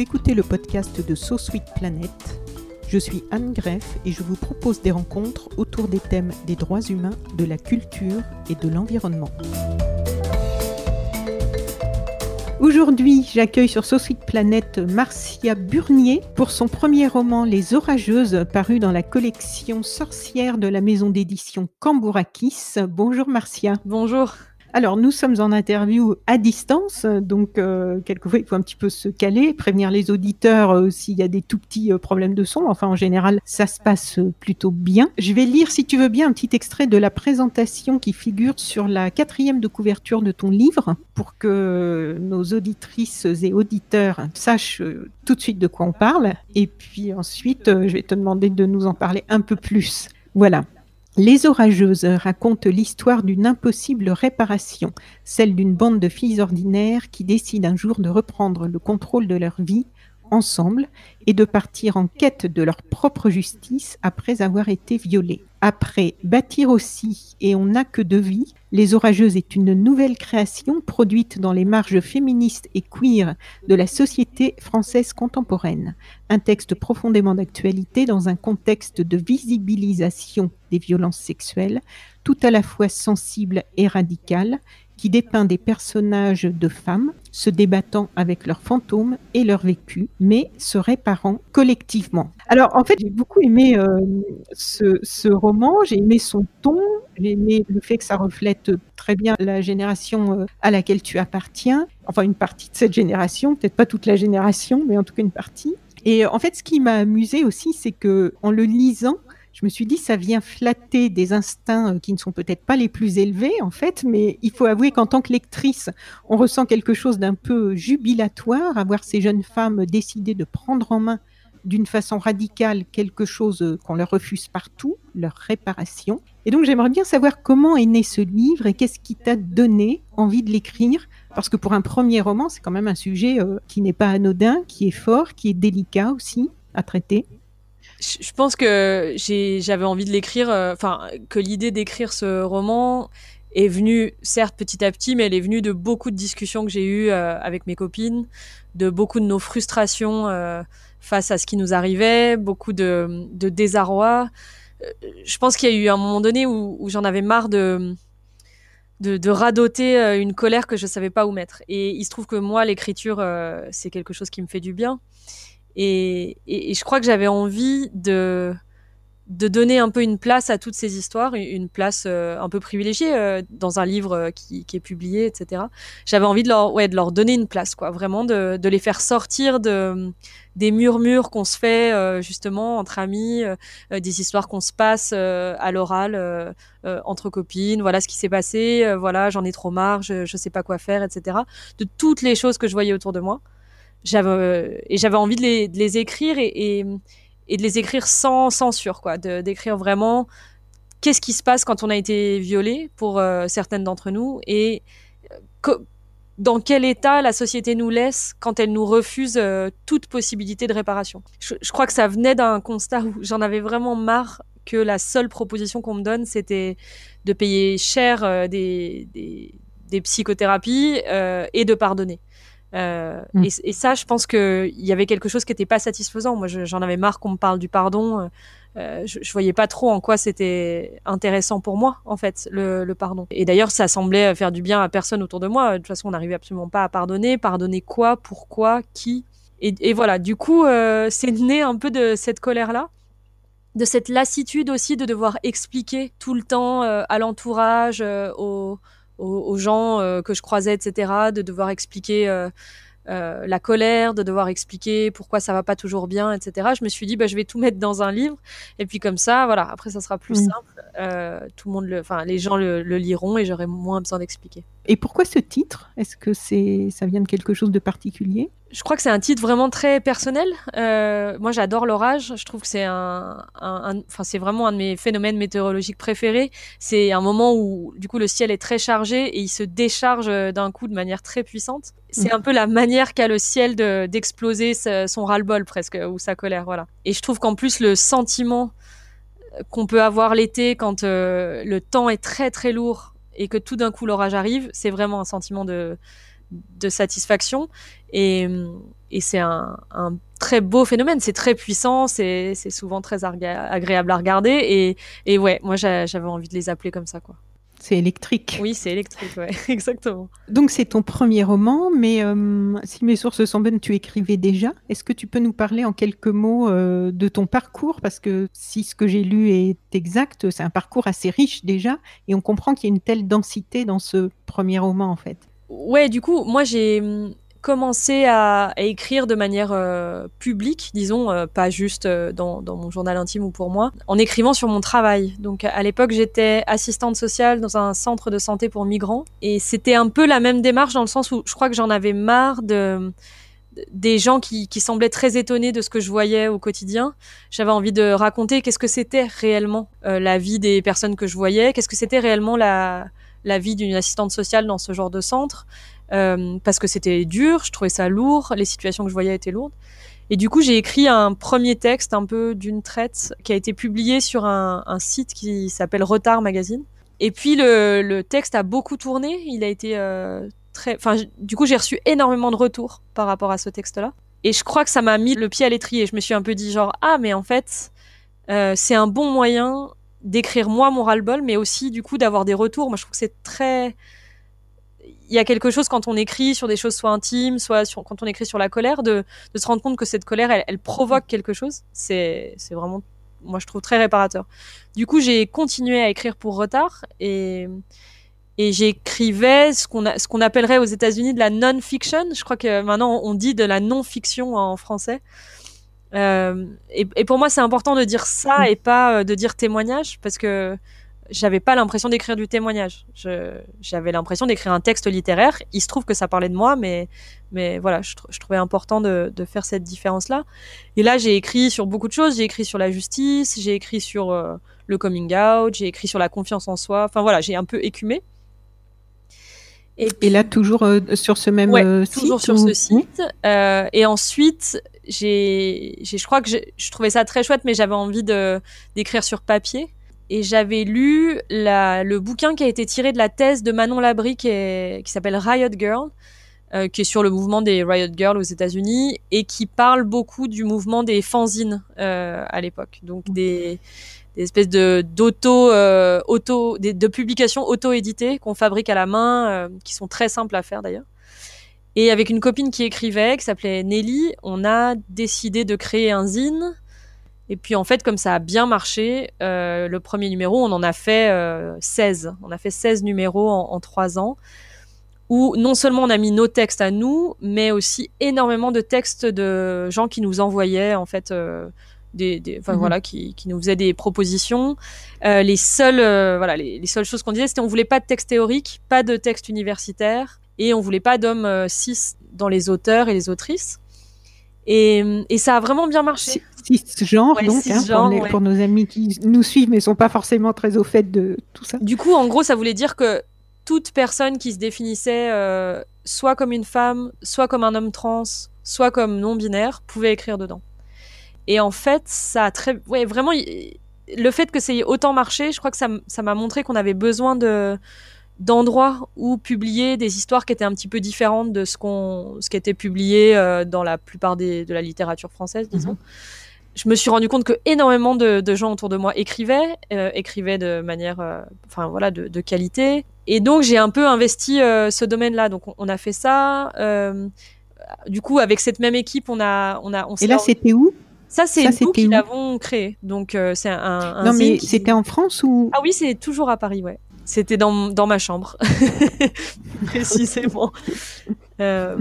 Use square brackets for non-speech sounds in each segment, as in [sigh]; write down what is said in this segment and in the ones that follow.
Écoutez le podcast de So Sweet Planet. Je suis Anne Greff et je vous propose des rencontres autour des thèmes des droits humains, de la culture et de l'environnement. Aujourd'hui, j'accueille sur So Sweet Planet Marcia Burnier pour son premier roman Les Orageuses, paru dans la collection Sorcière de la maison d'édition Cambourakis. Bonjour Marcia. Bonjour. Alors, nous sommes en interview à distance, donc euh, quelquefois il faut un petit peu se caler, prévenir les auditeurs euh, s'il y a des tout petits euh, problèmes de son. Enfin, en général, ça se passe plutôt bien. Je vais lire, si tu veux bien, un petit extrait de la présentation qui figure sur la quatrième de couverture de ton livre, pour que nos auditrices et auditeurs sachent tout de suite de quoi on parle. Et puis ensuite, je vais te demander de nous en parler un peu plus. Voilà. Les Orageuses racontent l'histoire d'une impossible réparation, celle d'une bande de filles ordinaires qui décident un jour de reprendre le contrôle de leur vie ensemble et de partir en quête de leur propre justice après avoir été violées. Après Bâtir aussi et On n'a que de vie, Les Orageuses est une nouvelle création produite dans les marges féministes et queer de la société française contemporaine. Un texte profondément d'actualité dans un contexte de visibilisation des violences sexuelles, tout à la fois sensible et radical, qui dépeint des personnages de femmes se débattant avec leurs fantômes et leur vécu, mais se réparant collectivement. Alors en fait, j'ai beaucoup aimé euh, ce, ce, roman, j'ai aimé son ton, j'ai aimé le fait que ça reflète très bien la génération euh, à laquelle tu appartiens, enfin une partie de cette génération, peut-être pas toute la génération, mais en tout cas une partie. Et en fait, ce qui m'a amusé aussi, c'est que en le lisant, je me suis dit, ça vient flatter des instincts euh, qui ne sont peut-être pas les plus élevés, en fait, mais il faut avouer qu'en tant que lectrice, on ressent quelque chose d'un peu jubilatoire à voir ces jeunes femmes décider de prendre en main d'une façon radicale quelque chose euh, qu'on leur refuse partout, leur réparation. Et donc j'aimerais bien savoir comment est né ce livre et qu'est-ce qui t'a donné envie de l'écrire, parce que pour un premier roman, c'est quand même un sujet euh, qui n'est pas anodin, qui est fort, qui est délicat aussi à traiter je pense que j'avais envie de l'écrire, euh, enfin, que l'idée d'écrire ce roman est venue, certes petit à petit, mais elle est venue de beaucoup de discussions que j'ai eues euh, avec mes copines, de beaucoup de nos frustrations euh, face à ce qui nous arrivait, beaucoup de, de désarroi. Je pense qu'il y a eu un moment donné où, où j'en avais marre de, de, de, radoter une colère que je savais pas où mettre. Et il se trouve que moi, l'écriture, c'est quelque chose qui me fait du bien. Et, je crois que j'avais envie de, de donner un peu une place à toutes ces histoires, une place euh, un peu privilégiée euh, dans un livre euh, qui, qui, est publié, etc. J'avais envie de leur, ouais, de leur donner une place, quoi, vraiment de, de les faire sortir de, des murmures qu'on se fait justement entre amis, des histoires qu'on se passe à l'oral entre copines. Voilà ce qui s'est passé. voilà, j'en ai trop marre, je, je sais pas quoi faire, etc. De toutes les choses que je voyais autour de moi j'avais et j'avais envie de les, écrire et, de les écrire sans censure quoi d'écrire vraiment qu'est-ce qui se passe quand on a été violé pour euh, certaines d'entre nous et euh, dans quel état la société nous laisse quand elle nous refuse euh, toute possibilité de réparation. Je, crois que ça venait d'un constat où j'en avais vraiment marre que la seule proposition qu'on me donne c'était de payer cher euh, des, psychothérapies et de pardonner euh, et, ça, je pense qu'il y avait quelque chose qui n'était pas satisfaisant. Moi, j'en avais marre qu'on me parle du pardon. Euh, je, je, voyais pas trop en quoi c'était intéressant pour moi, en fait, le, pardon. Et d'ailleurs, ça semblait faire du bien à personne autour de moi. De toute façon, on n'arrivait absolument pas à pardonner. Pardonner quoi Pourquoi Qui et, voilà, du coup, euh, c'est né un peu de cette colère-là de cette lassitude aussi de devoir expliquer tout le temps à l'entourage, aux, aux, aux, gens euh, que je croisais, etc., de devoir expliquer euh, la colère, de devoir expliquer pourquoi ça va pas toujours bien, etc. Je me suis dit, bah, je vais tout mettre dans un livre, et puis comme ça, voilà. Après, ça sera plus mm. simple. Euh, tout le monde, le, enfin, les gens le, liront et j'aurai moins besoin d'expliquer. Et pourquoi ce titre? Est-ce que c'est, ça vient de quelque chose de particulier? Je crois que c'est un titre vraiment très personnel. Euh, moi, j'adore l'orage. Je trouve que c'est un, enfin, c'est vraiment un de mes phénomènes météorologiques préférés. C'est un moment où, du coup, le ciel est très chargé et il se décharge d'un coup de manière très puissante. C'est mm. un peu la manière qu'a le ciel d'exploser son ras-le-bol presque ou sa colère, voilà. Et je trouve qu'en plus le sentiment qu'on peut avoir l'été quand euh, le temps est très très lourd et que tout d'un coup l'orage arrive, c'est vraiment un sentiment de de satisfaction. Et, et c'est un, très beau phénomène. C'est très puissant, c'est souvent très agréable à regarder. Et, et ouais, moi j'avais envie de les appeler comme ça, quoi. C'est électrique. Oui, c'est électrique, ouais, [laughs] exactement. Donc c'est ton premier roman, mais euh, si mes sources sont bonnes, tu écrivais déjà. Est-ce que tu peux nous parler en quelques mots euh, de ton parcours? Parce que si ce que j'ai lu est exact, c'est un parcours assez riche déjà, et on comprend qu'il y a une telle densité dans ce premier roman en fait. Ouais, du coup, moi j'ai commencé à, écrire de manière euh, publique, disons, euh, pas juste euh, dans, mon journal intime ou pour moi, en écrivant sur mon travail. Donc à l'époque, j'étais assistante sociale dans un centre de santé pour migrants, et c'était un peu la même démarche dans le sens où je crois que j'en avais marre de des gens qui, semblaient très étonnés de ce que je voyais au quotidien. J'avais envie de raconter qu'est-ce que c'était réellement la vie des personnes que je voyais, qu'est-ce que c'était réellement la, la vie d'une assistante sociale dans ce genre de centre, euh, parce que c'était dur, je trouvais ça lourd, les situations que je voyais étaient lourdes. Et du coup, j'ai écrit un premier texte un peu d'une traite qui a été publié sur un, site qui s'appelle Retard Magazine. Et puis le, texte a beaucoup tourné, il a été euh, très... Enfin, du coup, j'ai reçu énormément de retours par rapport à ce texte-là. Et je crois que ça m'a mis le pied à l'étrier. Je me suis un peu dit genre, ah, mais en fait, euh, c'est un bon moyen d'écrire moi mon ras-le-bol, mais aussi du coup d'avoir des retours. Moi, je trouve que c'est très. Il y a quelque chose quand on écrit sur des choses soit intimes, soit sur, quand on écrit sur la colère, de, de se rendre compte que cette colère, elle, provoque quelque chose. C'est vraiment, moi, je trouve très réparateur. Du coup, j'ai continué à écrire pour retard et, et j'écrivais ce qu'on ce qu'on appellerait aux États-Unis de la non-fiction. Je crois que maintenant on dit de la non-fiction en français. Euh, et, et, pour moi, c'est important de dire ça mm. et pas euh, de dire témoignage parce que j'avais pas l'impression d'écrire du témoignage. J'avais l'impression d'écrire un texte littéraire. Il se trouve que ça parlait de moi, mais, mais voilà, je, je trouvais important de, de faire cette différence-là. Et là, j'ai écrit sur beaucoup de choses. J'ai écrit sur la justice, j'ai écrit sur euh, le coming out, j'ai écrit sur la confiance en soi. Enfin voilà, j'ai un peu écumé. Et, et, là, toujours sur ce même ouais, site Toujours sur ce site. Et ensuite, j'ai, je crois que je trouvais ça très chouette, mais j'avais envie de d'écrire sur papier. Et j'avais lu la, le bouquin qui a été tiré de la thèse de Manon Labrie qui, s'appelle Riot Girl, euh, qui est sur le mouvement des Riot Girls aux États-Unis et qui parle beaucoup du mouvement des fanzines euh, à l'époque. Donc des, des espèces de d'auto euh, auto de publications auto-éditées qu'on fabrique à la main, euh, qui sont très simples à faire d'ailleurs. Et avec une copine qui écrivait, qui s'appelait Nelly, on a décidé de créer un zine. Et puis en fait, comme ça a bien marché, euh, le premier numéro, on en a fait euh, 16. On a fait 16 numéros en, en 3 ans, où non seulement on a mis nos textes à nous, mais aussi énormément de textes de gens qui nous envoyaient en fait. Euh, des, des mhm. voilà, qui, qui, nous faisaient des propositions. Euh, les seules, euh, voilà, les, les, seules choses qu'on disait, c'était on voulait pas de texte théorique, pas de texte universitaire, et on voulait pas d'hommes euh, cis dans les auteurs et les autrices. Et, et ça a vraiment bien marché. Six genres, donc, hein, pour, ouais. pour, nos amis qui nous suivent mais sont pas forcément très au fait de tout ça. Du coup, en gros, ça voulait dire que toute personne qui se définissait euh, soit comme une femme, soit comme un homme trans, soit comme non binaire, pouvait écrire dedans. Et en fait, ça a très, ouais, vraiment, le fait que ça ait autant marché, je crois que ça m'a montré qu'on avait besoin de d'endroits où publier des histoires qui étaient un petit peu différentes de ce qu'on ce qui était publié euh, dans la plupart des, de la littérature française disons. -hmm. Je me suis rendu compte que énormément de, de gens autour de moi écrivaient, euh, écrivaient de manière, euh, enfin voilà, de, de, qualité. Et donc j'ai un peu investi ce domaine-là. Donc on, on, a fait ça. Du coup, avec cette même équipe, on a, on a, on Et là, c'était où? Ça, c'est nous qui l'avons créé. Donc, euh, c'est un, un. Non, mais qui... c'était en France ou Ah oui, c'est toujours à Paris, ouais. C'était dans, dans ma chambre, [laughs] précisément. Euh,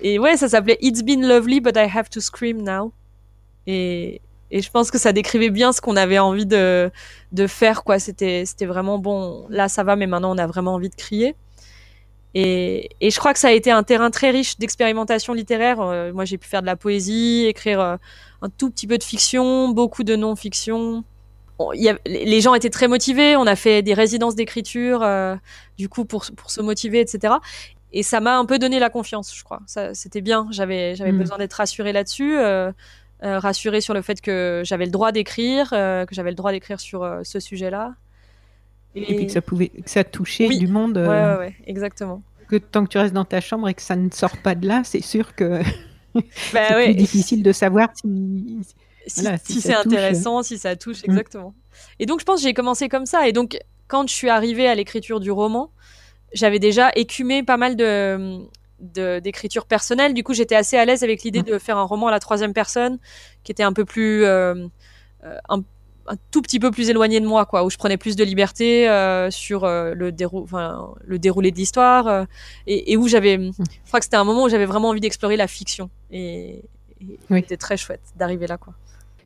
et ouais, ça s'appelait It's been lovely, but I have to scream now. Et, et je pense que ça décrivait bien ce qu'on avait envie de, de faire, quoi. C'était, vraiment bon. Là, ça va, mais maintenant, on a vraiment envie de crier. Et, et je crois que ça a été un terrain très riche d'expérimentation littéraire. Euh, moi, j'ai pu faire de la poésie, écrire euh, un tout petit peu de fiction, beaucoup de non-fiction. Les gens étaient très motivés. On a fait des résidences d'écriture, euh, du coup, pour, pour se motiver, etc. Et ça m'a un peu donné la confiance, je crois. C'était bien. J'avais, mmh. besoin d'être rassurée là-dessus. Euh, rassurée sur le fait que j'avais le droit d'écrire, euh, que j'avais le droit d'écrire sur euh, ce sujet-là. Et... puis que ça pouvait, que ça touchait du monde. Ouais, ouais, ouais, exactement. Que tant que tu restes dans ta chambre et que ça ne sort pas de là, c'est sûr que bah, [laughs] c'est ouais. plus difficile de savoir si. Si, si c'est intéressant, si ça touche, mm. exactement. Et donc, je pense que j'ai commencé comme ça. Et donc, quand je suis arrivée à l'écriture du roman, j'avais déjà écumé pas mal de, d'écriture personnelle. Du coup, j'étais assez à l'aise avec l'idée de faire un roman à la troisième personne, qui était un peu plus, euh, euh, un, tout petit peu plus éloigné de moi, quoi, où je prenais plus de liberté euh, sur le, dérou le déroulé de l'histoire, et, où j'avais, mmh. je crois que c'était un moment où j'avais vraiment envie d'explorer la fiction, et, c'était très chouette d'arriver là, quoi.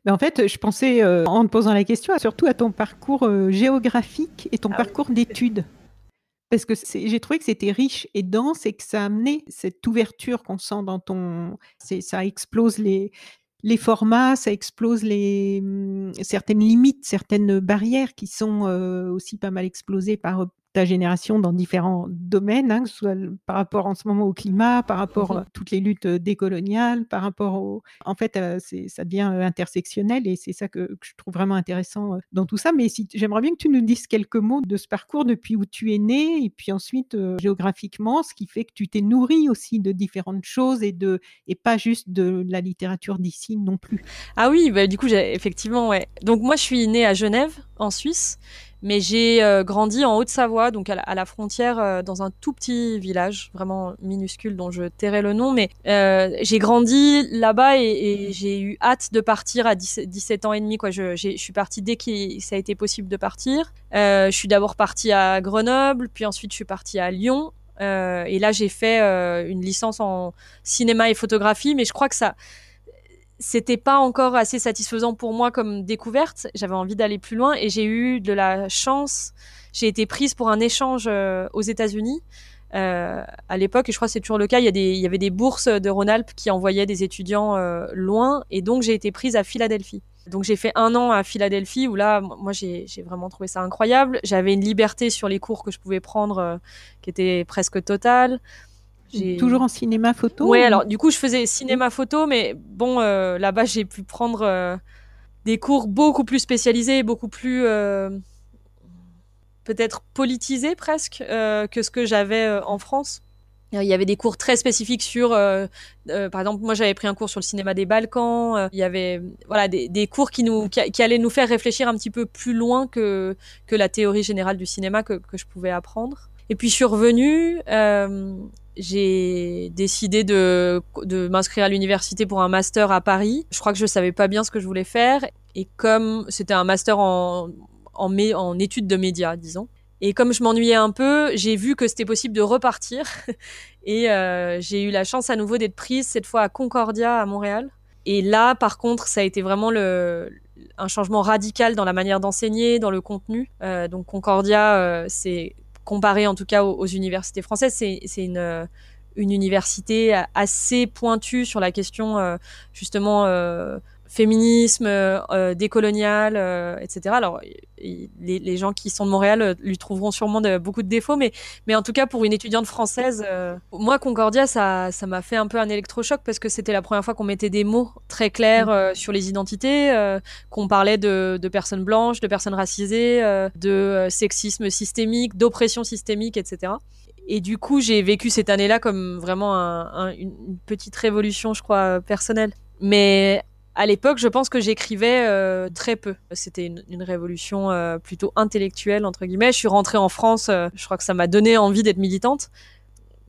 Mais en fait, je pensais, en te posant la question, surtout à ton parcours géographique et ton ah parcours d'études parce que j'ai trouvé que c'était riche et dense et que ça amenait cette ouverture qu'on sent dans ton. Ça explose les, les formats, ça explose les, mmh, certaines limites, certaines barrières qui sont aussi pas mal explosées par ta génération dans différents domaines, hein, que ce soit par rapport en ce moment au climat, par rapport mmh à toutes les luttes décoloniales, par rapport au... En fait, ça devient intersectionnel et c'est ça que, je trouve vraiment intéressant dans tout ça. Mais si, j'aimerais bien que tu nous dises quelques mots de ce parcours depuis où tu es né et puis ensuite géographiquement, ce qui fait que tu t'es nourri aussi de différentes choses et, de, et pas juste de la littérature d'ici non plus. Ah oui, bah, du coup, effectivement, ouais. Donc moi, je suis née à Genève, en Suisse. Mais j'ai euh, grandi en Haute-Savoie, donc à la, frontière, euh, dans un tout petit village, vraiment minuscule, dont je tairai le nom. Mais euh, j'ai grandi là-bas et, j'ai eu hâte de partir à 17, ans et demi. Je, je suis partie dès que ça a été possible de partir. je suis d'abord partie à Grenoble, puis ensuite je suis partie à Lyon. et là, j'ai fait une licence en cinéma et photographie, mais je crois que ça c'était pas encore assez satisfaisant pour moi comme découverte. J'avais envie d'aller plus loin et j'ai eu de la chance. J'ai été prise pour un échange euh, aux États-Unis. Euh, à l'époque, et je crois que c'est toujours le cas, il y, a des, il y avait des bourses de Rhône-Alpes qui envoyaient des étudiants euh, loin, et donc j'ai été prise à Philadelphie. Donc j'ai fait un an à Philadelphie où là, moi j'ai vraiment trouvé ça incroyable. J'avais une liberté sur les cours que je pouvais prendre qui était presque totale. Toujours en cinéma photo Oui, alors du coup, je faisais cinéma photo, mais bon, euh, là-bas, j'ai pu prendre euh, des cours beaucoup plus spécialisés, beaucoup plus euh, peut-être politisés presque que ce que j'avais en France. Il y avait des cours très spécifiques sur, par exemple, moi j'avais pris un cours sur le cinéma des Balkans. il y avait voilà des, des cours qui nous qui, allaient nous faire réfléchir un petit peu plus loin que que la théorie générale du cinéma que, que je pouvais apprendre. Et puis je suis revenue j'ai décidé de, m'inscrire à l'université pour un master à Paris. Je crois que je savais pas bien ce que je voulais faire. Et comme c'était un master en, études de médias, disons. Et comme je m'ennuyais un peu, j'ai vu que c'était possible de repartir. [laughs] Et euh, j'ai eu la chance à nouveau d'être prise, cette fois à Concordia, à Montréal. Et là, par contre, ça a été vraiment un changement radical dans la manière d'enseigner, dans le contenu. Euh, donc Concordia, euh, c'est comparé en tout cas aux, universités françaises, c'est une, euh, université assez pointue sur la question euh, justement euh, féminisme, décolonial, etc. Alors les, gens qui sont de Montréal lui trouveront sûrement beaucoup de défauts, mais, mais en tout cas pour une étudiante française, moi Concordia ça ça m'a fait un peu un électrochoc parce que c'était la première fois qu'on mettait des mots très clairs mmh. sur les identités, qu'on parlait de, de, personnes blanches, de personnes racisées, de sexisme systémique, d'oppression systémique, etc. Et du coup, j'ai vécu cette année-là comme vraiment une petite révolution, je crois, personnelle. Mais à l'époque, je pense que j'écrivais euh, très peu. C'était une, révolution euh, plutôt intellectuelle entre guillemets. Je suis rentrée en France. Euh, je crois que ça m'a donné envie d'être militante.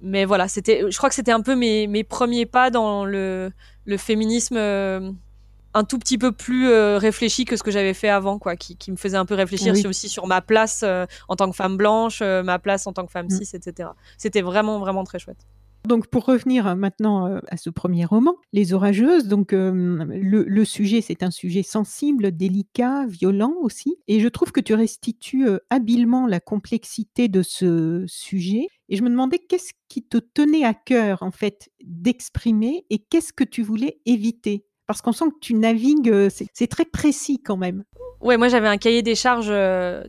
Mais voilà, c'était. Je crois que c'était un peu mes, mes premiers pas dans le, le féminisme un tout petit peu plus réfléchi que ce que j'avais fait avant, quoi, qui, me faisait un peu réfléchir aussi sur ma place en tant que femme blanche, ma place en tant que femme mm. cis, etc. C'était vraiment, vraiment très chouette. Donc pour revenir maintenant à ce premier roman, Les Orageuses, donc le, sujet c'est un sujet sensible, délicat, violent aussi, et je trouve que tu restitues habilement la complexité de ce sujet. Et je me demandais qu'est-ce qui te tenait à cœur en fait d'exprimer et qu'est-ce que tu voulais éviter? Parce qu'on sent que tu navigues, c'est très précis quand même. Ouais, moi j'avais un cahier des charges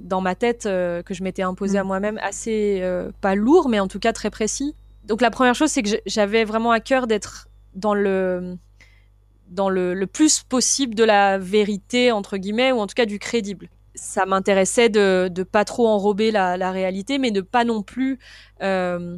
dans ma tête que je m'étais imposé à mmh. moi-même, assez pas lourd, mais en tout cas très précis donc la première chose, c'est que j'avais vraiment à cœur d'être dans le dans le, plus possible de la vérité entre guillemets ou en tout cas du crédible. Ça m'intéressait de ne pas trop enrober la, réalité, mais de pas non plus euh,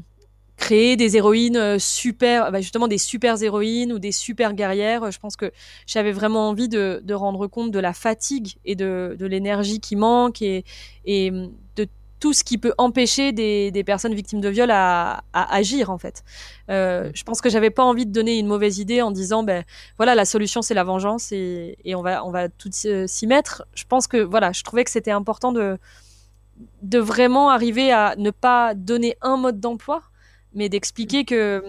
créer des héroïnes euh, super, bah, justement des super héroïnes ou des super guerrières. Je pense que j'avais vraiment envie de, rendre compte de la fatigue et de, l'énergie qui manque et, et de tout ce qui peut empêcher des, personnes victimes de viol à, agir en fait. Euh, je pense que j'avais pas envie de donner une mauvaise idée en disant ben voilà la solution c'est la vengeance et, on va on va tout s'y mettre. Je pense que voilà je trouvais que c'était important de de vraiment arriver à ne pas donner un mode d'emploi, mais d'expliquer que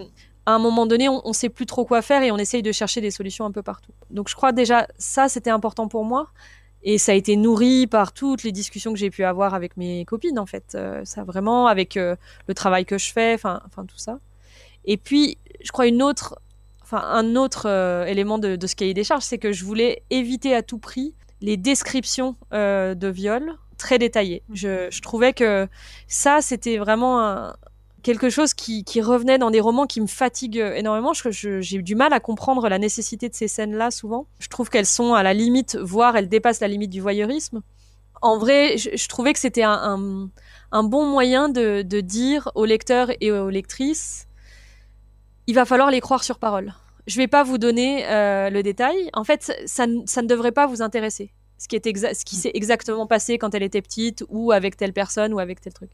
à un moment donné, on ne sait plus trop quoi faire et on essaye de chercher des solutions un peu partout. Donc je crois déjà ça, c'était important pour moi. Et ça a été nourri par toutes les discussions que j'ai pu avoir avec mes copines, en fait. Euh, ça vraiment, avec euh, le travail que je fais, enfin, enfin tout ça. Et puis, je crois une autre, enfin un autre euh, élément de, de, ce cahier des charges, c'est que je voulais éviter à tout prix les descriptions de viol très détaillées. Je, je trouvais que ça, c'était vraiment un, quelque chose qui, revenait dans des romans qui me fatiguent énormément. J'ai du mal à comprendre la nécessité de ces scènes-là souvent. Je trouve qu'elles sont à la limite, voire elles dépassent la limite du voyeurisme. En vrai, je, trouvais que c'était un, bon moyen de, dire aux lecteurs et aux lectrices, il va falloir les croire sur parole. Je ne vais pas vous donner euh, le détail. En fait, ça ne devrait pas vous intéresser ce qui, est ce qui s'est exactement passé quand elle était petite ou avec telle personne ou avec tel truc.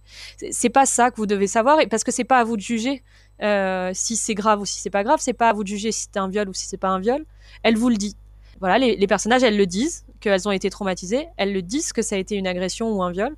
C'est pas ça que vous devez savoir parce que c'est pas à vous de juger euh, si c'est grave ou si c'est pas grave. C'est pas à vous de juger si c'est un viol ou si c'est pas un viol. Elle vous le dit. Voilà, les, les personnages, elles le disent qu'elles ont été traumatisées. Elles le disent que ça a été une agression ou un viol.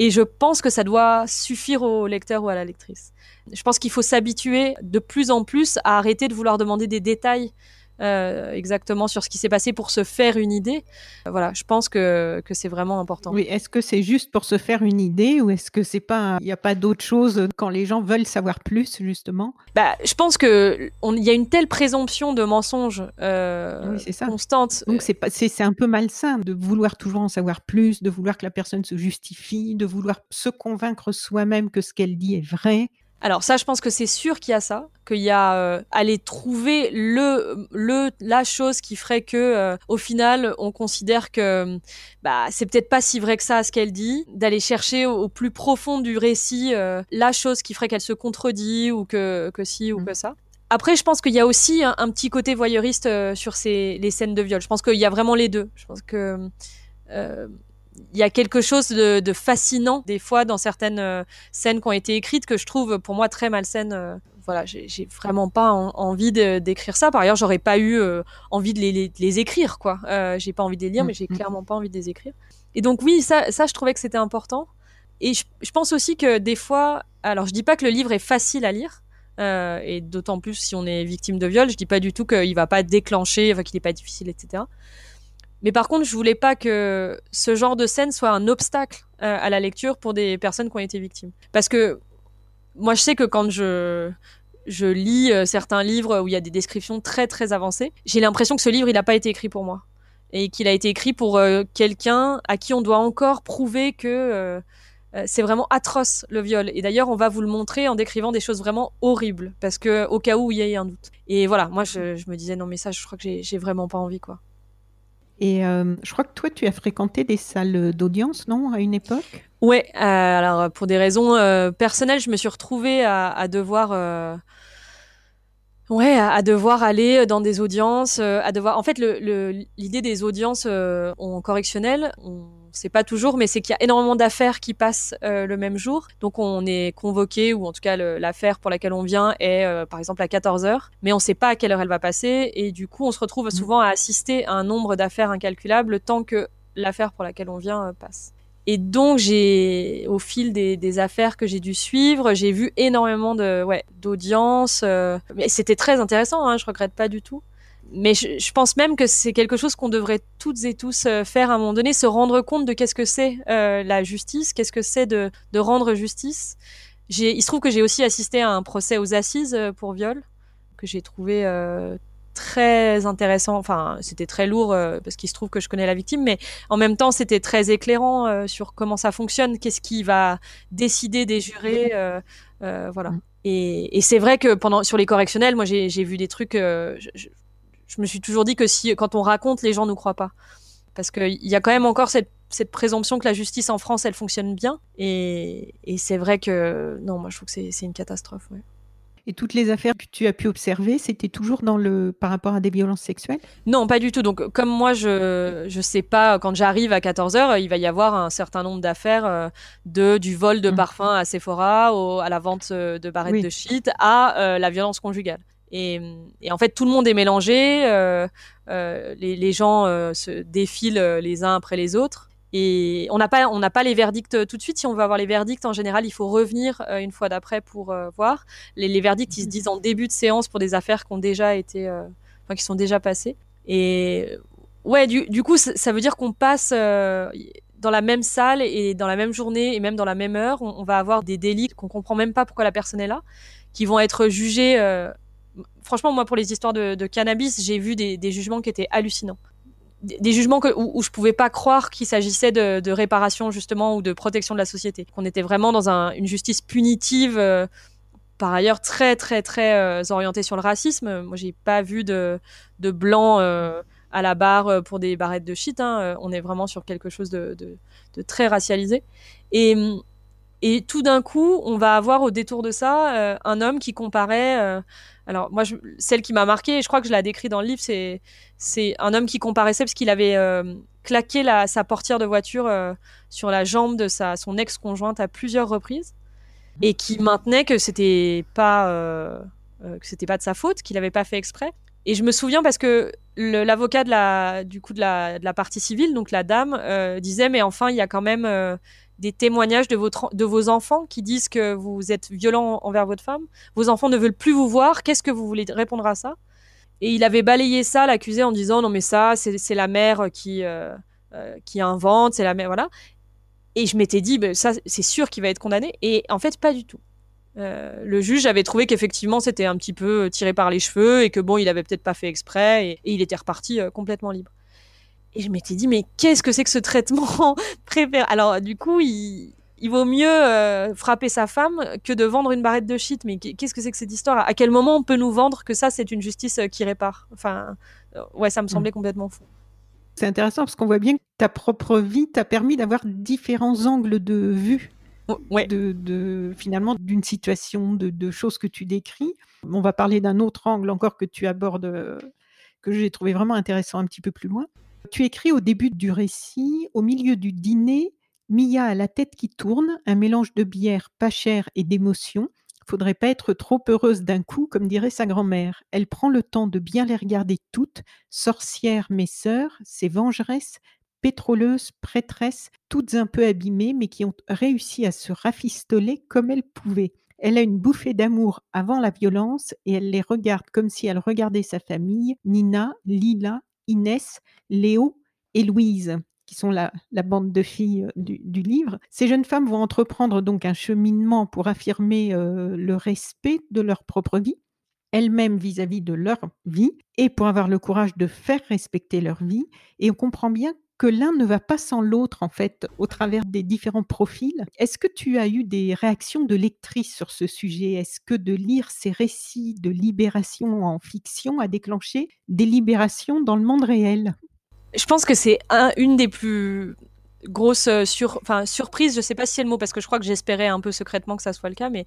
Et je pense que ça doit suffire au lecteur ou à la lectrice. Je pense qu'il faut s'habituer de plus en plus à arrêter de vouloir demander des détails euh, exactement sur ce qui s'est passé pour se faire une idée. Voilà, je pense que, que c'est vraiment important. Oui, est-ce que c'est juste pour se faire une idée ou est-ce que c'est pas, il n'y a pas d'autre chose quand les gens veulent savoir plus justement? Bah, je pense que il y a une telle présomption de mensonge euh, constante. Donc c'est c'est un peu malsain de vouloir toujours en savoir plus, de vouloir que la personne se justifie, de vouloir se convaincre soi-même que ce qu'elle dit est vrai. Alors ça, je pense que c'est sûr qu'il y a ça, qu'il y a euh, aller trouver le, le la chose qui ferait que euh, au final on considère que bah c'est peut-être pas si vrai que ça ce qu'elle dit, d'aller chercher au, plus profond du récit euh, la chose qui ferait qu'elle se contredit ou que que si ou mmh. que ça. Après, je pense qu'il y a aussi un, petit côté voyeuriste sur ces les scènes de viol. Je pense qu'il y a vraiment les deux. Je pense que il y a quelque chose de, fascinant des fois dans certaines euh, scènes qui ont été écrites que je trouve pour moi très malsaines. Euh, voilà, j'ai vraiment pas envie d'écrire ça. Par ailleurs, j'aurais pas eu euh, envie de les, écrire, quoi. j'ai pas envie de les lire, mm, mais j'ai mm. clairement pas envie de les écrire. Et donc oui, ça, ça je trouvais que c'était important. Et je, pense aussi que des fois, alors je dis pas que le livre est facile à lire, et d'autant plus si on est victime de viol, je dis pas du tout qu'il va pas déclencher, enfin, qu'il est pas difficile, etc. Mais par contre, je voulais pas que ce genre de scène soit un obstacle euh, à la lecture pour des personnes qui ont été victimes. Parce que moi, je sais que quand je je lis euh, certains livres où il y a des descriptions très très avancées, j'ai l'impression que ce livre il n'a pas été écrit pour moi et qu'il a été écrit pour euh, quelqu'un à qui on doit encore prouver que c'est vraiment atroce le viol. Et d'ailleurs, on va vous le montrer en décrivant des choses vraiment horribles, parce que au cas où il y ait un doute. Et voilà, moi je, je me disais non mais ça, je crois que j'ai vraiment pas envie quoi. Et euh, je crois que toi, tu as fréquenté des salles d'audience, non, à une époque? Ouais, euh, alors pour des raisons euh, personnelles, je me suis retrouvée à, devoir, ouais, à, devoir aller dans des audiences, à devoir. En fait, l'idée des audiences en correctionnel, on sait pas toujours, mais c'est qu'il y a énormément d'affaires qui passent euh, le même jour. Donc on est convoqué, ou en tout cas l'affaire pour laquelle on vient est euh, par exemple à 14 heures, mais on sait pas à quelle heure elle va passer, et du coup on se retrouve mmh. souvent à assister à un nombre d'affaires incalculable tant que l'affaire pour laquelle on vient euh, passe. Et donc j'ai, au fil des, des affaires que j'ai dû suivre, j'ai vu énormément de, ouais, d'audience. mais c'était très intéressant, hein, je regrette pas du tout mais je, pense même que c'est quelque chose qu'on devrait toutes et tous euh, faire à un moment donné, se rendre compte de qu'est-ce que c'est euh, la justice, qu'est-ce que c'est de, de, rendre justice. Il se trouve que j'ai aussi assisté à un procès aux assises euh, pour viol, que j'ai trouvé euh, très intéressant. Enfin, c'était très lourd euh, parce qu'il se trouve que je connais la victime, mais en même temps, c'était très éclairant sur comment ça fonctionne, qu'est-ce qui va décider des jurés. voilà. Mm. Et, et c'est vrai que pendant sur les correctionnels, moi j'ai vu des trucs. Je, je me suis toujours dit que si quand on raconte, les gens nous croient pas. Parce qu'il y a quand même encore cette, cette, présomption que la justice en France, elle fonctionne bien. Et, et c'est vrai que non, moi je trouve que c'est une catastrophe. Ouais. Et toutes les affaires que tu as pu observer, c'était toujours dans le par rapport à des violences sexuelles? Non, pas du tout. Donc, comme moi, je je sais pas, quand j'arrive à 14 h il va y avoir un certain nombre d'affaires euh, de du vol de mmh. parfum à Sephora, au, à la vente euh, de barrettes de shit, à euh, la violence conjugale. Et, en fait, tout le monde est mélangé. Euh, euh, les, gens euh, se défilent les uns après les autres. Et on n'a pas, on n'a pas les verdicts tout de suite. Si on veut avoir les verdicts, en général, il faut revenir une fois d'après pour voir. Les, verdicts, ils se disent en début de séance pour des affaires qui ont déjà été, enfin, qui sont déjà passées. Et ouais, du, coup, ça veut dire qu'on passe dans la même salle et dans la même journée et même dans la même heure, on, on va avoir des délits qu'on comprend même pas pourquoi la personne est là, qui vont être jugés franchement, moi, pour les histoires de, cannabis, j'ai vu des, jugements qui étaient hallucinants. Des, jugements où, je pouvais pas croire qu'il s'agissait de, réparation, justement, ou de protection de la société. Qu'on était vraiment dans une justice punitive, euh, par ailleurs très, très, très euh, orientée sur le racisme. Moi, j'ai pas vu de, de blanc euh, à la barre pour des barrettes de shit. Hein. On est vraiment sur quelque chose de, très racialisé. Et tout d'un coup, on va avoir au détour de ça un homme qui comparait alors moi, celle qui m'a marqué, je crois que je l'ai décrit dans le livre, c'est un homme qui comparaissait parce qu'il avait euh, claqué la, sa portière de voiture euh, sur la jambe de sa son ex-conjointe à plusieurs reprises et qui maintenait que c'était pas euh, que c'était pas de sa faute, qu'il n'avait pas fait exprès. Et je me souviens parce que l'avocat la du coup de la, de la partie civile, donc la dame, disait mais enfin il y a quand même des témoignages de, vos enfants qui disent que vous êtes violent envers votre femme. Vos enfants ne veulent plus vous voir. Qu'est-ce que vous voulez répondre à ça? Et il avait balayé ça, l'accusé, en disant non mais ça, c'est la mère qui, euh, euh, qui invente, c'est la mère, voilà. Et je m'étais dit, ben, ça, c'est sûr qu'il va être condamné. Et en fait, pas du tout. Euh, le juge avait trouvé qu'effectivement c'était un petit peu tiré par les cheveux et que bon, il avait peut-être pas fait exprès et il était reparti complètement libre. Et je m'étais dit, mais qu'est-ce que c'est que ce traitement [laughs] préféré? Alors, du coup, il, il vaut mieux euh, frapper sa femme que de vendre une barrette de shit. Mais qu'est-ce que c'est que cette histoire? À quel moment on peut nous vendre que ça, c'est une justice euh, qui répare? Enfin, euh, ouais, ça me semblait mm. complètement fou. C'est intéressant parce qu'on voit bien que ta propre vie t'a permis d'avoir différents angles de vue. Ouais. De, de, finalement d'une situation, de, de, choses que tu décris. On va parler d'un autre angle encore que tu abordes, que j'ai trouvé vraiment intéressant un petit peu plus loin. Tu écris au début du récit, au milieu du dîner, Mia a la tête qui tourne, un mélange de bière pas chère et d'émotion. Faudrait pas être trop heureuse d'un coup, comme dirait sa grand-mère. Elle prend le temps de bien les regarder toutes, sorcières mes sœurs, ces vengeresses, pétroleuses, prêtresses, toutes un peu abîmées, mais qui ont réussi à se rafistoler comme elles pouvaient. Elle a une bouffée d'amour avant la violence et elle les regarde comme si elle regardait sa famille, Nina, Lila, Inès, Léo et Louise qui sont la, bande de filles euh, du, livre. Ces jeunes femmes vont entreprendre donc un cheminement pour affirmer euh, le respect de leur propre vie, elles-mêmes vis-à-vis de leur vie, et pour avoir le courage de faire respecter leur vie. Et on comprend bien que l'un ne va pas sans l'autre, en fait, au travers des différents profils. Est-ce que tu as eu des réactions de lectrices sur ce sujet? Est-ce que de lire ces récits de libération en fiction a déclenché des libérations dans le monde réel? Je pense que c'est un, une des plus grosses euh, sur, enfin, surprises, je ne sais pas si c'est le mot, parce que je crois que j'espérais un peu secrètement que ça soit le cas, mais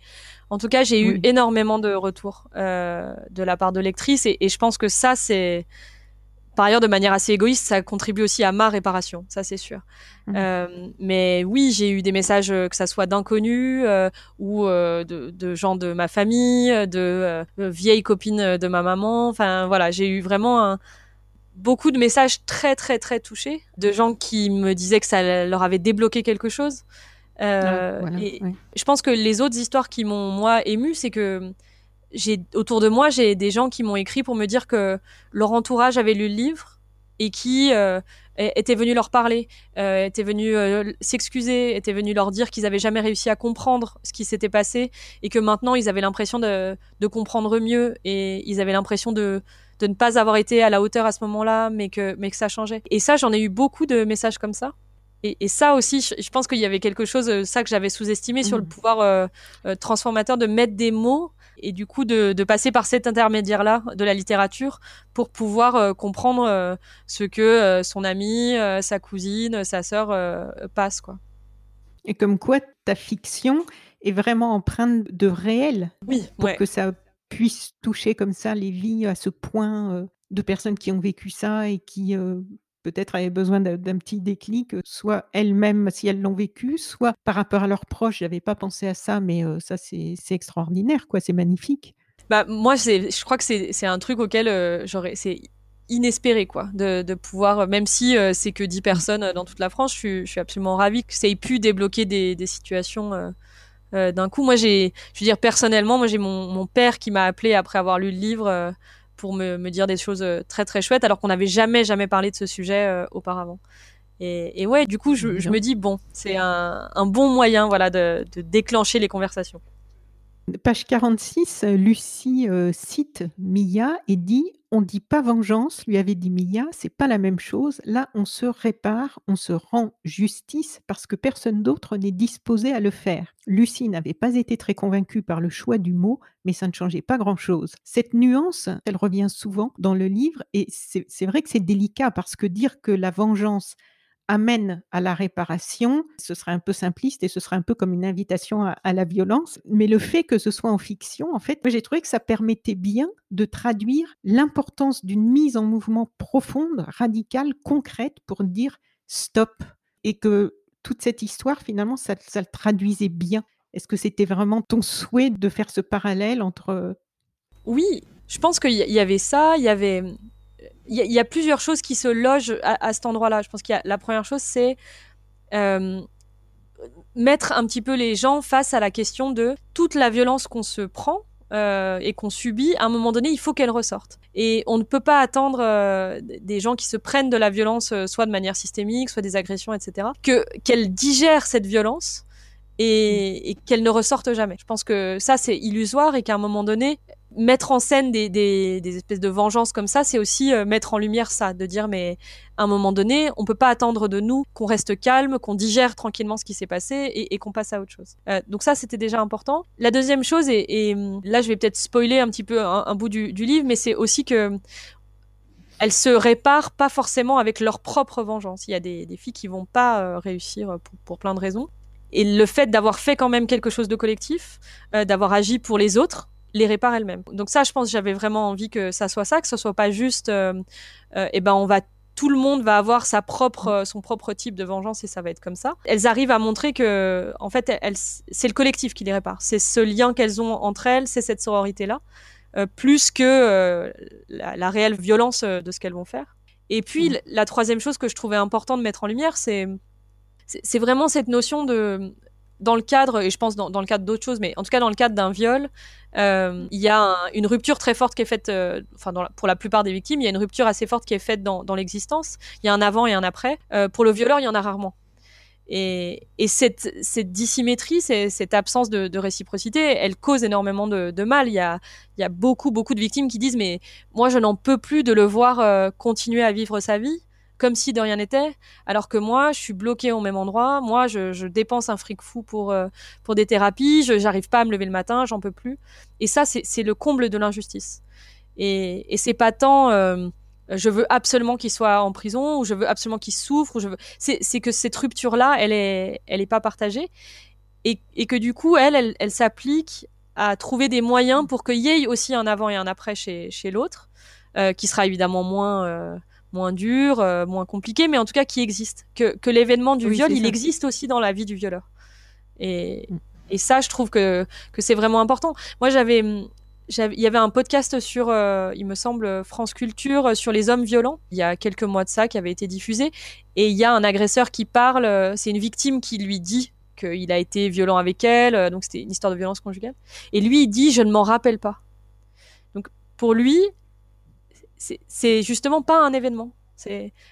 en tout cas, j'ai eu énormément de retours euh, de la part de lectrices, et, et je pense que ça, c'est par ailleurs, de manière assez égoïste, ça contribue aussi à ma réparation, ça c'est sûr. Mmh. Euh, mais oui, j'ai eu des messages, que ça soit d'inconnus ou de, de, gens de ma famille, de vieilles copines de ma maman. Enfin voilà, j'ai eu vraiment un, beaucoup de messages très très très touchés de gens qui me disaient que ça leur avait débloqué quelque chose. Euh, ah, et Je pense que les autres histoires qui m'ont moi ému, c'est que j'ai autour de moi j'ai des gens qui m'ont écrit pour me dire que leur entourage avait lu le livre et qui euh, étaient venus leur parler, euh, étaient venus euh, s'excuser, étaient venus leur dire qu'ils avaient jamais réussi à comprendre ce qui s'était passé et que maintenant ils avaient l'impression de, de comprendre mieux et ils avaient l'impression de de ne pas avoir été à la hauteur à ce moment-là, mais que, mais que ça changeait. Et ça, j'en ai eu beaucoup de messages comme ça. Et, et ça aussi, je, pense qu'il y avait quelque chose, euh, ça que j'avais sous-estimé sur le mmh. pouvoir euh, euh, transformateur de mettre des mots et du coup de, de passer par cet intermédiaire-là de la littérature pour pouvoir comprendre ce que son ami, sa cousine, sa sœur passe. Quoi. Et comme quoi ta fiction est vraiment empreinte de réel. Oui, pour que ça puisse toucher comme ça les vies à ce point euh, de personnes qui ont vécu ça et qui euh, peut-être avaient besoin d'un petit déclic, euh, soit elles-mêmes si elles l'ont vécu, soit par rapport à leurs proches. J'avais pas pensé à ça, mais ça c'est extraordinaire, quoi. C'est magnifique. Bah moi, je crois que c'est un truc auquel j'aurais, c'est inespéré quoi de, pouvoir même si c'est que 10 personnes dans toute la France je suis, absolument ravie que ça ait pu débloquer des, situations euh, d'un coup. Moi, j'ai, je veux dire personnellement, moi j'ai mon, père qui m'a appelé après avoir lu le livre euh, pour me, me, dire des choses euh, très très chouettes, alors qu'on n'avait jamais jamais parlé de ce sujet auparavant. Et, et, ouais, du coup, je, je me dis bon, c'est un, un, bon moyen, voilà, de, de déclencher les conversations. Page 46, Lucie cite Mia et dit on dit pas vengeance, lui avait dit Mia, c'est pas la même chose. Là, on se répare, on se rend justice parce que personne d'autre n'est disposé à le faire. Lucie n'avait pas été très convaincue par le choix du mot, mais ça ne changeait pas grand-chose. Cette nuance, elle revient souvent dans le livre et c'est vrai que c'est délicat parce que dire que la vengeance amène à la réparation, ce serait un peu simpliste et ce serait un peu comme une invitation à, la violence. Mais le fait que ce soit en fiction, en fait, j'ai trouvé que ça permettait bien de traduire l'importance d'une mise en mouvement profonde, radicale, concrète pour dire stop et que toute cette histoire, finalement, ça, ça le traduisait bien. Est-ce que c'était vraiment ton souhait de faire ce parallèle entre... Oui, je pense qu'il y avait ça, il y avait il y, a plusieurs choses qui se logent à, cet endroit-là. Je pense qu'il y a la première chose, c'est euh, mettre un petit peu les gens face à la question de toute la violence qu'on se prend. Euh, et qu'on subit, à un moment donné, il faut qu'elle ressorte. Et on ne peut pas attendre euh, des gens qui se prennent de la violence, soit de manière systémique, soit des agressions, etc., que qu'elles digèrent cette violence et, et qu'elle ne ressorte jamais. Je pense que ça, c'est illusoire et qu'à un moment donné, mettre en scène des, des, espèces de vengeances comme ça, c'est aussi euh, mettre en lumière ça, de dire mais à un moment donné, on peut pas attendre de nous qu'on reste calme, qu'on digère tranquillement ce qui s'est passé et, qu'on passe à autre chose. Euh, donc ça, c'était déjà important. La deuxième chose, et, et là, je vais peut-être spoiler un petit peu un, bout du, livre, mais c'est aussi que elles se réparent pas forcément avec leur propre vengeance. Il y a des, filles qui vont pas euh, réussir pour, plein de raisons. Et le fait d'avoir fait quand même quelque chose de collectif, d'avoir agi pour les autres, les répare elles-mêmes. Donc ça, je pense, j'avais vraiment envie que ça soit ça, que ce soit pas juste, euh, euh, eh ben on va tout le monde va avoir sa propre, euh, son propre type de vengeance et ça va être comme ça. Elles arrivent à montrer que, en fait, elles, c'est le collectif qui les répare. C'est ce lien qu'elles ont entre elles, c'est cette sororité-là, plus que la, la, réelle violence de ce qu'elles vont faire. Et puis, mmh. la troisième chose que je trouvais important de mettre en lumière, c'est c'est vraiment cette notion de dans le cadre, et je pense dans, le cadre d'autres choses, mais en tout cas dans le cadre d'un viol, euh, il y a une rupture très forte qui est faite, euh, enfin pour la plupart des victimes, il y a une rupture assez forte qui est faite dans, l'existence. Il y a un avant et un après. Euh, pour le violeur, il y en a rarement. Et, et cette, dissymétrie, cette absence de, réciprocité, elle cause énormément de, mal. Il y, a, il y a beaucoup, beaucoup de victimes qui disent mais moi je n'en peux plus de le voir continuer à vivre sa vie comme si de rien n'était, alors que moi, je suis bloquée au même endroit. Moi, je, dépense un fric fou pour euh, pour des thérapies. Je j'arrive pas à me lever le matin, j'en peux plus. Et ça, c'est le comble de l'injustice. Et, et c'est pas tant euh, je veux absolument qu'il soit en prison ou je veux absolument qu'il souffre. Ou je veux... C'est que cette rupture là, elle est elle est pas partagée et, et que du coup, elle, elle, elle s'applique à trouver des moyens pour qu'il y ait aussi un avant et un après chez chez l'autre, euh, qui sera évidemment moins moins dur, moins compliqué, mais en tout cas qui existe. Que, que l'événement du viol, il existe aussi dans la vie du violeur. Et, mm. et ça, je trouve que, que c'est vraiment important. Moi, j'avais il y avait un podcast sur, euh, il me semble, France Culture euh, sur les hommes violents, il y a quelques mois de ça, qui avait été diffusé. Et il y a un agresseur qui parle, euh, c'est une victime qui lui dit qu'il a été violent avec elle, donc c'était une histoire de violence conjugale. Et lui, il dit, je ne m'en rappelle pas. Donc pour lui, c'est justement pas un événement.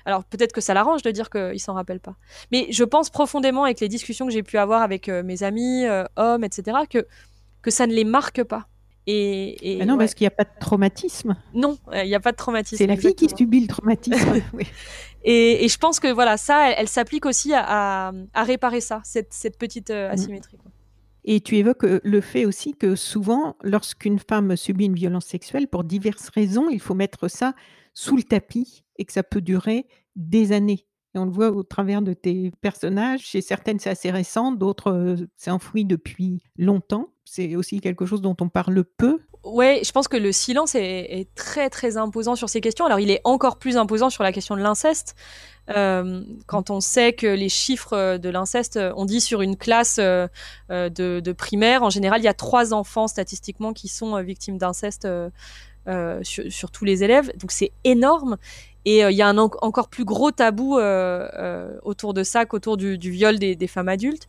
Alors peut-être que ça l'arrange de dire qu'il s'en rappelle pas. Mais je pense profondément avec les discussions que j'ai pu avoir avec mes amis, hommes, etc., que, que ça ne les marque pas et, non, parce qu'il n'y a pas de traumatisme. Non, il n'y a pas de traumatisme. C'est la fille qui subit le traumatisme. [laughs] et, je pense que voilà, ça, elle, s'applique aussi à, réparer ça, cette, petite euh, mm. asymétrie. Et tu évoques euh, le fait aussi que souvent, lorsqu'une femme subit une violence sexuelle, pour diverses raisons, il faut mettre ça sous le tapis et que ça peut durer des années. Et on le voit au travers de tes personnages. Chez certaines, c'est assez récent, d'autres, euh, c'est enfoui depuis longtemps c'est aussi quelque chose dont on parle peu. Ouais, je pense que le silence est, très très imposant sur ces questions. Alors il est encore plus imposant sur la question de l'inceste. Euh, quand on sait que les chiffres de l'inceste, on dit sur une classe euh, de, primaire, en général, il y a trois enfants statistiquement qui sont victimes d'inceste euh, sur, tous les élèves. Donc c'est énorme. Et il y a un encore plus gros tabou autour de ça qu'autour du, viol des femmes adultes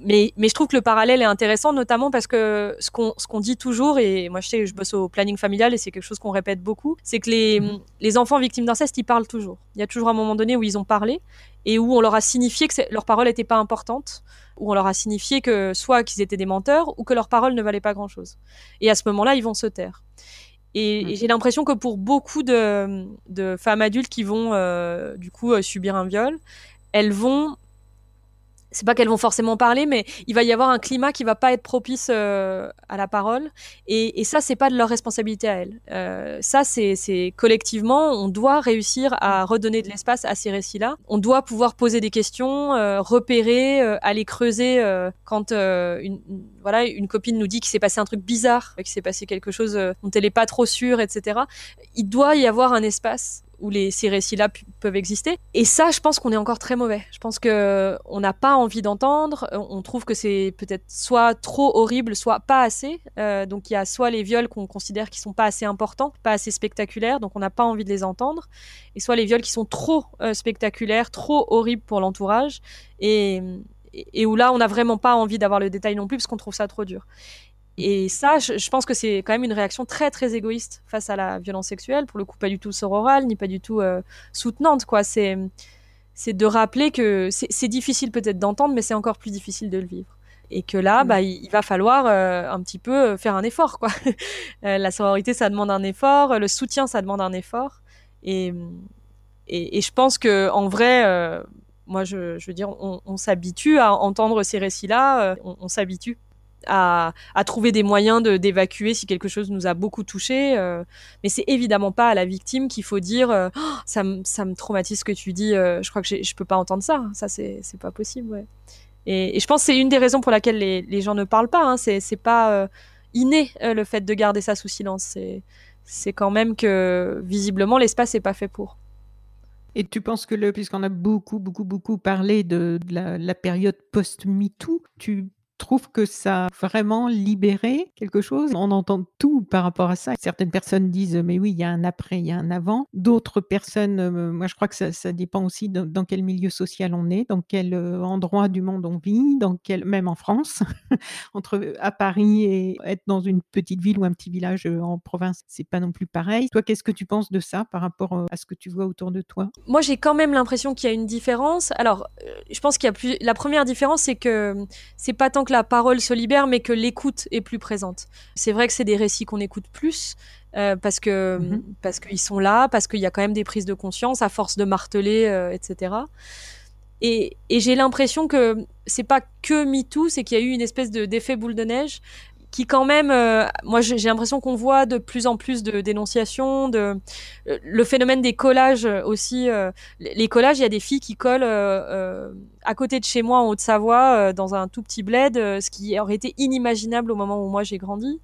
mais, mais je trouve que le parallèle est intéressant, notamment parce que ce qu'on dit toujours, et moi je sais, je bosse au planning familial et c'est quelque chose qu'on répète beaucoup, c'est que les, mhm. les enfants victimes d'inceste, ils parlent toujours. Il y a toujours un moment donné où ils ont parlé et où on leur a signifié que leur parole n'était pas importante, où on leur a signifié que soit qu'ils étaient des menteurs ou que leur parole ne valait pas grand-chose. Et à ce moment-là, ils vont se taire. Et, mhm. j'ai l'impression que pour beaucoup de, de femmes adultes qui vont euh, du coup euh, subir un viol, elles vont c'est pas qu'elles vont forcément parler, mais il va y avoir un climat qui va pas être propice euh, à la parole. Et, et ça, c'est pas de leur responsabilité à elles. Euh, ça, c'est collectivement, on doit réussir à redonner de l'espace à ces récits-là. On doit pouvoir poser des questions, euh, repérer, aller creuser quand une, voilà, une copine nous dit qu'il s'est passé un truc bizarre, qu'il s'est passé quelque chose dont elle est pas trop sûre, etc. Il doit y avoir un espace où les, ces récits-là peuvent exister. Et ça, je pense qu'on est encore très mauvais. Je pense que on n'a pas envie d'entendre. On trouve que c'est peut-être soit trop horrible, soit pas assez. Euh, donc il y a soit les viols qu'on considère qui sont pas assez importants, pas assez spectaculaires, donc on n'a pas envie de les entendre, et soit les viols qui sont trop euh, spectaculaires, trop horribles pour l'entourage, et, et où là on n'a vraiment pas envie d'avoir le détail non plus parce qu'on trouve ça trop dur. Et ça, je, pense que c'est quand même une réaction très très égoïste face à la violence sexuelle, pour le coup pas du tout sororale, ni pas du tout euh, soutenante, quoi. C'est c'est de rappeler que c'est difficile peut-être d'entendre, mais c'est encore plus difficile de le vivre. Et que là, bah, il, va falloir euh, un petit peu faire un effort, quoi. [laughs] Euh, la sororité, ça demande un effort, le soutien, ça demande un effort. Et, et, je pense que en vrai, moi, je, je, veux dire, on, s'habitue à entendre ces récits-là, on s'habitue à, trouver des moyens d'évacuer si quelque chose nous a beaucoup touché. Euh, mais c'est évidemment pas à la victime qu'il faut dire euh, oh, ça, me traumatise ce que tu dis, euh, je crois que je peux pas entendre ça. Ça, c'est pas possible. Et, je pense que c'est une des raisons pour laquelle les, gens ne parlent pas. Hein. C'est pas inné le fait de garder ça sous silence. C'est quand même que visiblement l'espace n'est pas fait pour. Et tu penses que, puisqu'on a beaucoup, beaucoup, beaucoup parlé de, la, la, période post-MeToo, tu trouve que ça a vraiment libéré quelque chose. On entend tout par rapport à ça. Certaines personnes disent mais oui, il y a un après, il y a un avant. D'autres personnes, euh, moi je crois que ça, dépend aussi dans quel milieu social on est, dans quel euh, endroit du monde on vit, dans quel, même en France, [laughs] entre euh, à Paris et être dans une petite ville ou un petit village en province, c'est pas non plus pareil. Toi, qu'est-ce que tu penses de ça par rapport à ce que tu vois autour de toi? Moi, j'ai quand même l'impression qu'il y a une différence. Alors, je pense qu'il y a plus. La première différence, c'est que c'est pas tant la parole se libère, mais que l'écoute est plus présente. C'est vrai que c'est des récits qu'on écoute plus. Euh, parce que mhm. parce qu'ils sont là, parce qu'il y a quand même des prises de conscience à force de marteler, euh, etc. Et, et j'ai l'impression que c'est pas que MeToo, c'est qu'il y a eu une espèce de d'effet boule de neige qui quand même, euh, moi j'ai l'impression qu'on voit de plus en plus de dénonciations, de euh, le phénomène des collages aussi. Euh, les collages, il y a des filles qui collent à côté de chez moi en Haute-Savoie, dans un tout petit bled, ce qui aurait été inimaginable au moment où moi j'ai grandi.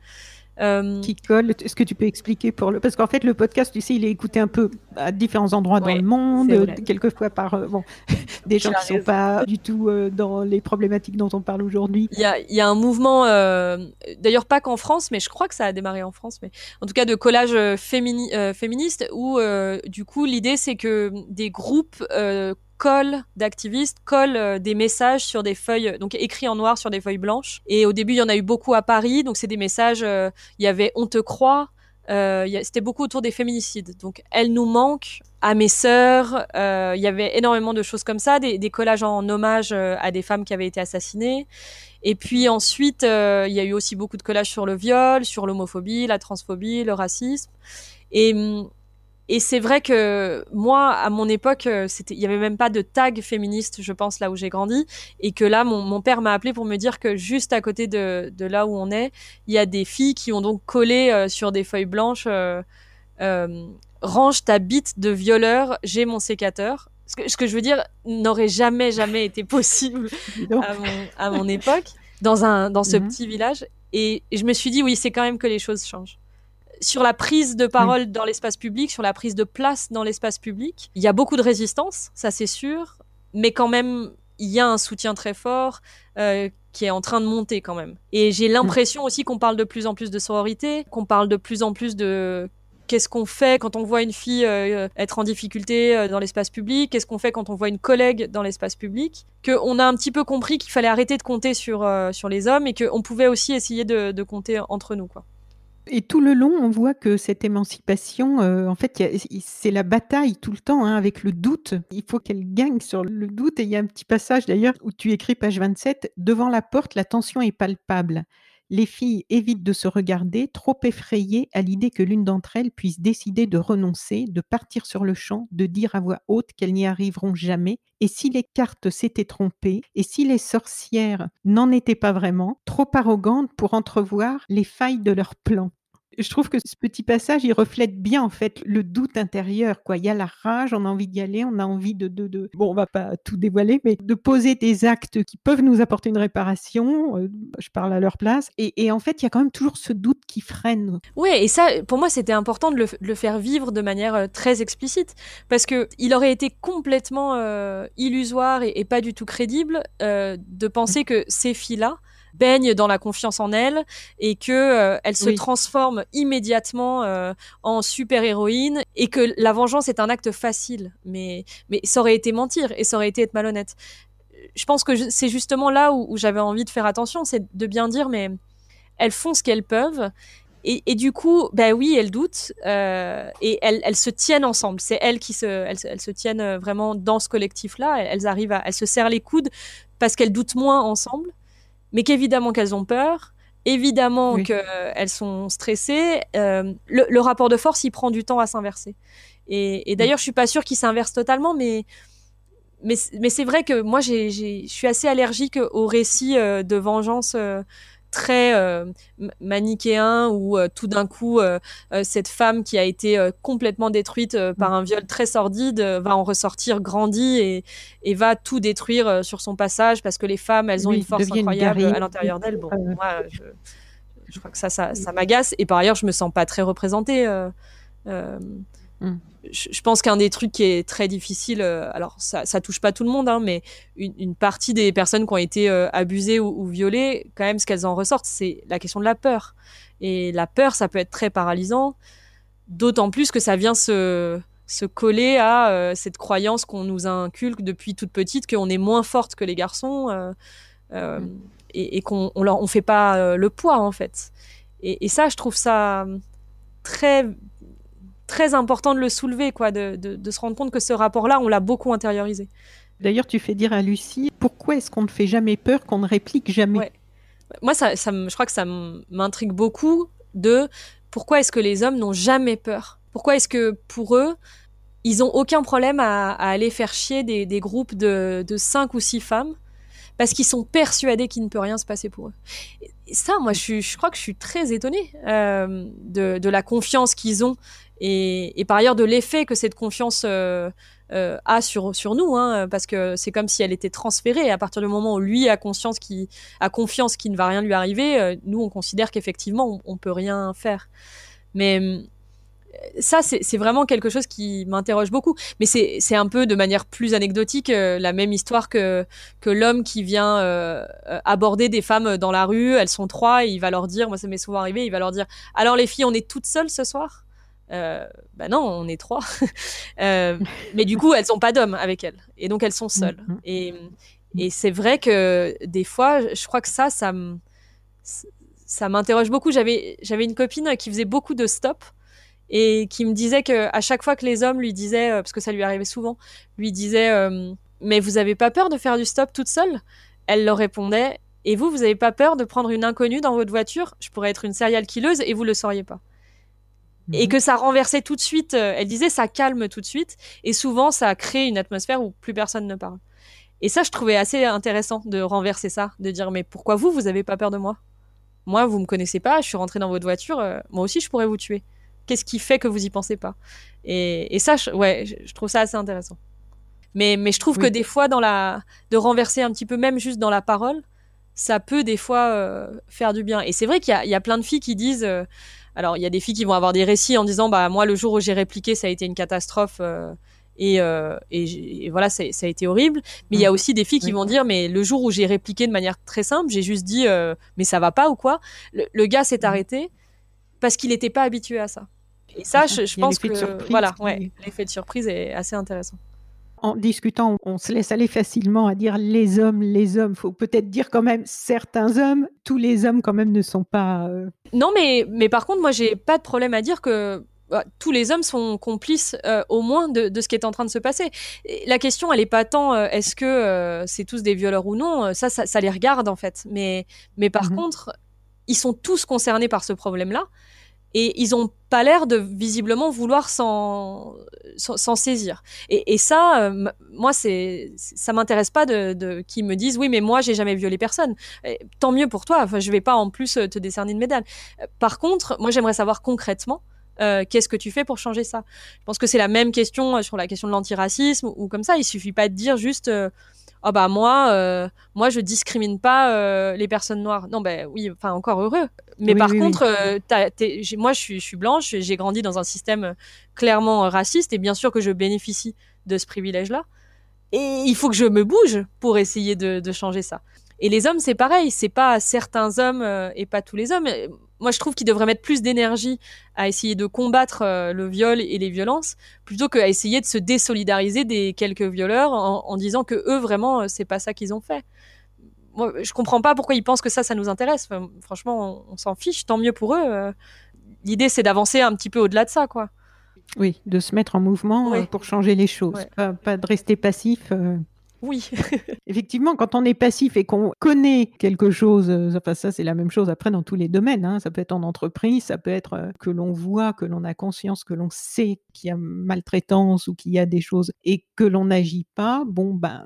Euh, qui colle. Est-ce que tu peux expliquer pour le parce qu'en fait le podcast, tu sais, il est écouté un peu à différents endroits dans le monde, quelquefois par bon [laughs] des gens qui sont pas du tout dans les problématiques dont on parle aujourd'hui. Il y a, y a, un mouvement, d'ailleurs pas qu'en France, mais je crois que ça a démarré en France, mais en tout cas de collage féministe où du coup l'idée c'est que des groupes colle d'activistes, colle euh, des messages sur des feuilles, donc écrits en noir sur des feuilles blanches. Et au début, il y en a eu beaucoup à Paris, donc c'est des messages, euh, il y avait On te croit, euh, c'était beaucoup autour des féminicides. Donc, elle nous manque à mes sœurs. il y avait énormément de choses comme ça, des, des collages en hommage à des femmes qui avaient été assassinées. Et puis ensuite, il y a eu aussi beaucoup de collages sur le viol, sur l'homophobie, la transphobie, le racisme. Et hum, et c'est vrai que moi, à mon époque, euh, c'était, il y avait même pas de tag féministe, je pense, là où j'ai grandi, et que là, mon, mon père m'a appelé pour me dire que juste à côté de, de, là où on est, il y a des filles qui ont donc collé euh, sur des feuilles blanches euh, euh, range ta bite de violeur, j'ai mon sécateur. Ce que, ce que je veux dire n'aurait jamais, jamais été [laughs] possible à mon, à mon époque dans un dans ce mhm. petit village. Et, et je me suis dit oui, c'est quand même que les choses changent sur la prise de parole dans l'espace public, sur la prise de place dans l'espace public. Il y a beaucoup de résistance, ça c'est sûr, mais quand même, il y a un soutien très fort euh, qui est en train de monter quand même. Et j'ai l'impression aussi qu'on parle de plus en plus de sororité, qu'on parle de plus en plus de qu'est-ce qu'on fait quand on voit une fille euh, être en difficulté euh, dans l'espace public, qu'est-ce qu'on fait quand on voit une collègue dans l'espace public, qu'on a un petit peu compris qu'il fallait arrêter de compter sur, sur les hommes et qu'on pouvait aussi essayer de, de compter entre nous. Quoi. Et tout le long, on voit que cette émancipation, euh, en fait, c'est la bataille tout le temps hein, avec le doute. Il faut qu'elle gagne sur le doute. Et il y a un petit passage d'ailleurs où tu écris, page 27, Devant la porte, la tension est palpable. Les filles évitent de se regarder, trop effrayées à l'idée que l'une d'entre elles puisse décider de renoncer, de partir sur le champ, de dire à voix haute qu'elles n'y arriveront jamais. Et si les cartes s'étaient trompées, et si les sorcières n'en étaient pas vraiment, trop arrogantes pour entrevoir les failles de leur plan je trouve que ce petit passage, il reflète bien en fait le doute intérieur. Il y a la rage, on a envie d'y aller, on a envie de, de, bon, on va pas tout dévoiler, mais de poser des actes qui peuvent nous apporter une réparation. Euh, je parle à leur place. Et, en fait, il y a quand même toujours ce doute qui freine. Oui, et ça, pour moi, c'était important de le, faire vivre de manière euh, très explicite, parce que il aurait été complètement euh, illusoire et, pas du tout crédible de penser que ces filles-là baigne dans la confiance en elle et que euh, elle se transforme immédiatement euh, en super héroïne et que la vengeance est un acte facile. Mais mais ça aurait été mentir et ça aurait été être malhonnête. Je pense que c'est justement là où, j'avais envie de faire attention, c'est de bien dire mais elles font ce qu'elles peuvent et, et, du coup, ben oui, elles doutent euh, et elles, elles, se tiennent ensemble. C'est elles qui se, elles, elles, se tiennent vraiment dans ce collectif-là. Elles, arrivent à, elles se serrent les coudes parce qu'elles doutent moins ensemble mais qu'évidemment qu'elles ont peur, évidemment qu'elles sont stressées. Euh, le, rapport de force, il prend du temps à s'inverser. Et, d'ailleurs, je suis pas sûre qu'il s'inverse totalement, mais mais, mais c'est vrai que moi, je suis assez allergique aux récits euh, de vengeance euh, très euh, manichéen où euh, tout d'un coup euh, cette femme qui a été complètement détruite par un viol très sordide va en ressortir grandie et, et va tout détruire sur son passage parce que les femmes elles ont une force incroyable à l'intérieur d'elles. Bon, moi je, je, crois que ça ça, ça m'agace et par ailleurs je me sens pas très représentée. Mm. Je, pense qu'un des trucs qui est très difficile, euh, alors ça, ça touche pas tout le monde, hein, mais une, une, partie des personnes qui ont été euh, abusées ou, ou, violées, quand même, ce qu'elles en ressortent, c'est la question de la peur. Et la peur, ça peut être très paralysant, d'autant plus que ça vient se, se coller à euh, cette croyance qu'on nous inculque depuis toute petite, qu'on est moins forte que les garçons mm. et, et qu'on on leur on fait pas le poids en fait. Et, et ça, je trouve ça très très important de le soulever, quoi, de, de, se rendre compte que ce rapport-là, on l'a beaucoup intériorisé. D'ailleurs, tu fais dire à Lucie, pourquoi est-ce qu'on ne fait jamais peur, qu'on ne réplique jamais? Moi, ça, ça, je crois que ça m'intrigue beaucoup de pourquoi est-ce que les hommes n'ont jamais peur? Pourquoi est-ce que pour eux, ils ont aucun problème à, aller faire chier des, des groupes de, de cinq ou six femmes parce qu'ils sont persuadés qu'il ne peut rien se passer pour eux? Et ça, moi, je, je crois que je suis très étonnée euh, de, de, la confiance qu'ils ont et, par ailleurs de l'effet que cette confiance euh, euh, a sur, nous, hein, parce que c'est comme si elle était transférée. À partir du moment où lui a conscience qui a confiance qu'il ne va rien lui arriver, euh, nous on considère qu'effectivement on, on, peut rien faire. Mais ça, c'est vraiment quelque chose qui m'interroge beaucoup. Mais c'est un peu de manière plus anecdotique la même histoire que, l'homme qui vient aborder des femmes dans la rue. Elles sont trois et il va leur dire, moi ça m'est souvent arrivé, il va leur dire Alors les filles, on est toutes seules ce soir? Euh, bah non, on est trois. [laughs] euh, mais du coup, elles n'ont pas d'homme avec elles. Et donc, elles sont seules. Mm-hmm. Et, et c'est vrai que des fois, je crois que ça, ça, ça m'interroge beaucoup. J'avais une copine qui faisait beaucoup de stop et qui me disait que à chaque fois que les hommes lui disaient, euh, parce que ça lui arrivait souvent, lui disaient euh, mais vous avez pas peur de faire du stop toute seule? Elle leur répondait et vous, vous avez pas peur de prendre une inconnue dans votre voiture? Je pourrais être une serial killeuse et vous le sauriez pas. Et mhm. que ça renversait tout de suite. Euh, elle disait ça calme tout de suite et souvent ça crée une atmosphère où plus personne ne parle. Et ça, je trouvais assez intéressant de renverser ça, de dire mais pourquoi vous, vous avez pas peur de moi? Moi, vous me connaissez pas, je suis rentrée dans votre voiture, moi aussi je pourrais vous tuer. Qu'est-ce qui fait que vous y pensez pas? Et, et, ça, je, ouais, je, trouve ça assez intéressant. Mais, mais je trouve oui. que des fois, dans la, de renverser un petit peu, même juste dans la parole, ça peut des fois euh, faire du bien. Et c'est vrai qu'il y, y, a plein de filles qui disent. Euh, alors, il y a des filles qui vont avoir des récits en disant Bah, moi, le jour où j'ai répliqué, ça a été une catastrophe. Euh, et, euh, et, et, voilà, ça, a été horrible. Mais il y a aussi des filles qui vont dire, mais le jour où j'ai répliqué de manière très simple, j'ai juste dit, euh, mais ça va pas ou quoi? Le, le gars s'est arrêté parce qu'il n'était pas habitué à ça. Et ça, je, je pense que voilà, ouais, l'effet de surprise est assez intéressant. En discutant, on se laisse aller facilement à dire les hommes, les hommes. Faut peut-être dire quand même certains hommes. Tous les hommes quand même ne sont pas. Euh... Non, mais mais par contre, moi, j'ai pas de problème à dire que bah, tous les hommes sont complices euh, au moins de, de, ce qui est en train de se passer. Et la question, elle est pas tant euh, est-ce que c'est tous des violeurs ou non. Ça, ça, ça, les regarde en fait. Mais mais par mm -hmm. contre, ils sont tous concernés par ce problème-là et ils ont pas l'air de visiblement vouloir s'en saisir. Et, ça, euh, moi, ça m'intéresse pas de, de qu'ils me disent oui, mais moi, j'ai jamais violé personne. Et, tant mieux pour toi. Enfin, je vais pas en plus te décerner une médaille. Par contre, moi, j'aimerais savoir concrètement. Euh, qu'est-ce que tu fais pour changer ça? Je pense que c'est la même question sur la question de l'antiracisme ou, comme ça. Il suffit pas de dire juste euh, oh bah moi euh, moi je discrimine pas euh, les personnes noires. Non ben bah, oui enfin encore heureux. Mais oui, par oui, contre oui. Euh, moi je suis, je suis blanche j'ai grandi dans un système clairement raciste et bien sûr que je bénéficie de ce privilège là et il faut que je me bouge pour essayer de, de changer ça. Et les hommes c'est pareil. C'est pas certains hommes euh, et pas tous les hommes moi je trouve qu'ils devraient mettre plus d'énergie à essayer de combattre euh, le viol et les violences plutôt qu'à essayer de se désolidariser des quelques violeurs en, en disant que eux vraiment euh, c'est pas ça qu'ils ont fait. Moi, je comprends pas pourquoi ils pensent que ça ça nous intéresse. Enfin, franchement, on, on s'en fiche, tant mieux pour eux. Euh. L'idée c'est d'avancer un petit peu au-delà de ça quoi. Oui, de se mettre en mouvement oui. pour changer les choses, ouais. pas, pas, de rester passif. Euh... Oui. [laughs] Effectivement, quand on est passif et qu'on connaît quelque chose, euh, enfin ça c'est la même chose après dans tous les domaines, hein, ça peut être en entreprise, ça peut être euh, que l'on voit, que l'on a conscience, que l'on sait qu'il y a maltraitance ou qu'il y a des choses et que l'on n'agit pas, bon ben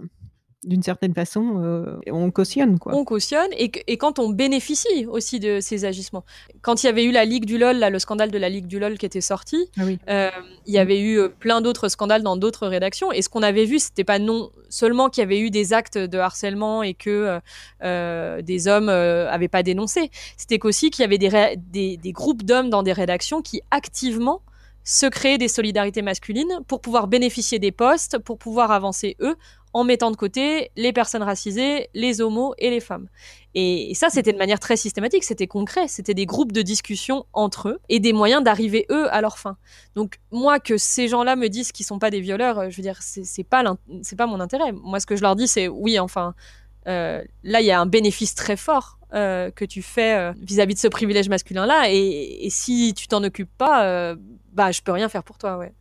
d'une certaine façon, euh, on cautionne. Quoi. On cautionne et, et, quand on bénéficie aussi de ces agissements. Quand il y avait eu la Ligue du LOL, là, le scandale de la Ligue du LOL qui était sorti, ah oui. euh, il y avait eu euh, plein d'autres scandales dans d'autres rédactions. Et ce qu'on avait vu, c'était pas non seulement qu'il y avait eu des actes de harcèlement et que euh, des hommes euh, avaient pas dénoncé, c'était qu'aussi qu'il y avait des, des, des groupes d'hommes dans des rédactions qui activement se créaient des solidarités masculines pour pouvoir bénéficier des postes, pour pouvoir avancer eux, en mettant de côté les personnes racisées, les homos et les femmes. Et ça, c'était de manière très systématique, c'était concret, c'était des groupes de discussion entre eux et des moyens d'arriver eux à leur fin. Donc moi, que ces gens-là me disent qu'ils sont pas des violeurs, je veux dire, c'est pas pas mon intérêt. Moi, ce que je leur dis, c'est oui, enfin, euh, là, il y a un bénéfice très fort euh, que tu fais vis-à-vis -vis de ce privilège masculin-là, et, si tu t'en occupes pas, euh, bah, je peux rien faire pour toi, ouais.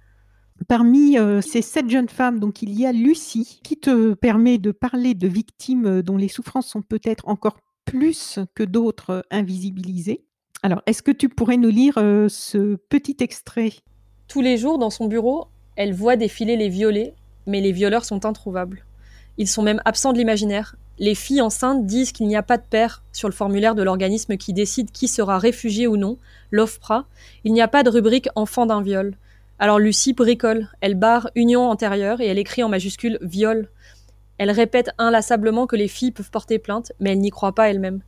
Parmi euh, ces sept jeunes femmes, donc il y a Lucie qui te permet de parler de victimes euh, dont les souffrances sont peut-être encore plus que d'autres euh, invisibilisées. Alors, est-ce que tu pourrais nous lire ce petit extrait? Tous les jours, dans son bureau, elle voit défiler les violets, mais les violeurs sont introuvables. Ils sont même absents de l'imaginaire, Les filles enceintes disent qu'il n'y a pas de père sur le formulaire de l'organisme qui décide qui sera réfugié ou non, l'OFPRA. Il n'y a pas de rubrique enfant d'un viol. Alors Lucie bricole, elle barre union antérieure et elle écrit en majuscule viol. Elle répète inlassablement que les filles peuvent porter plainte, mais elle n'y croit pas elle-même.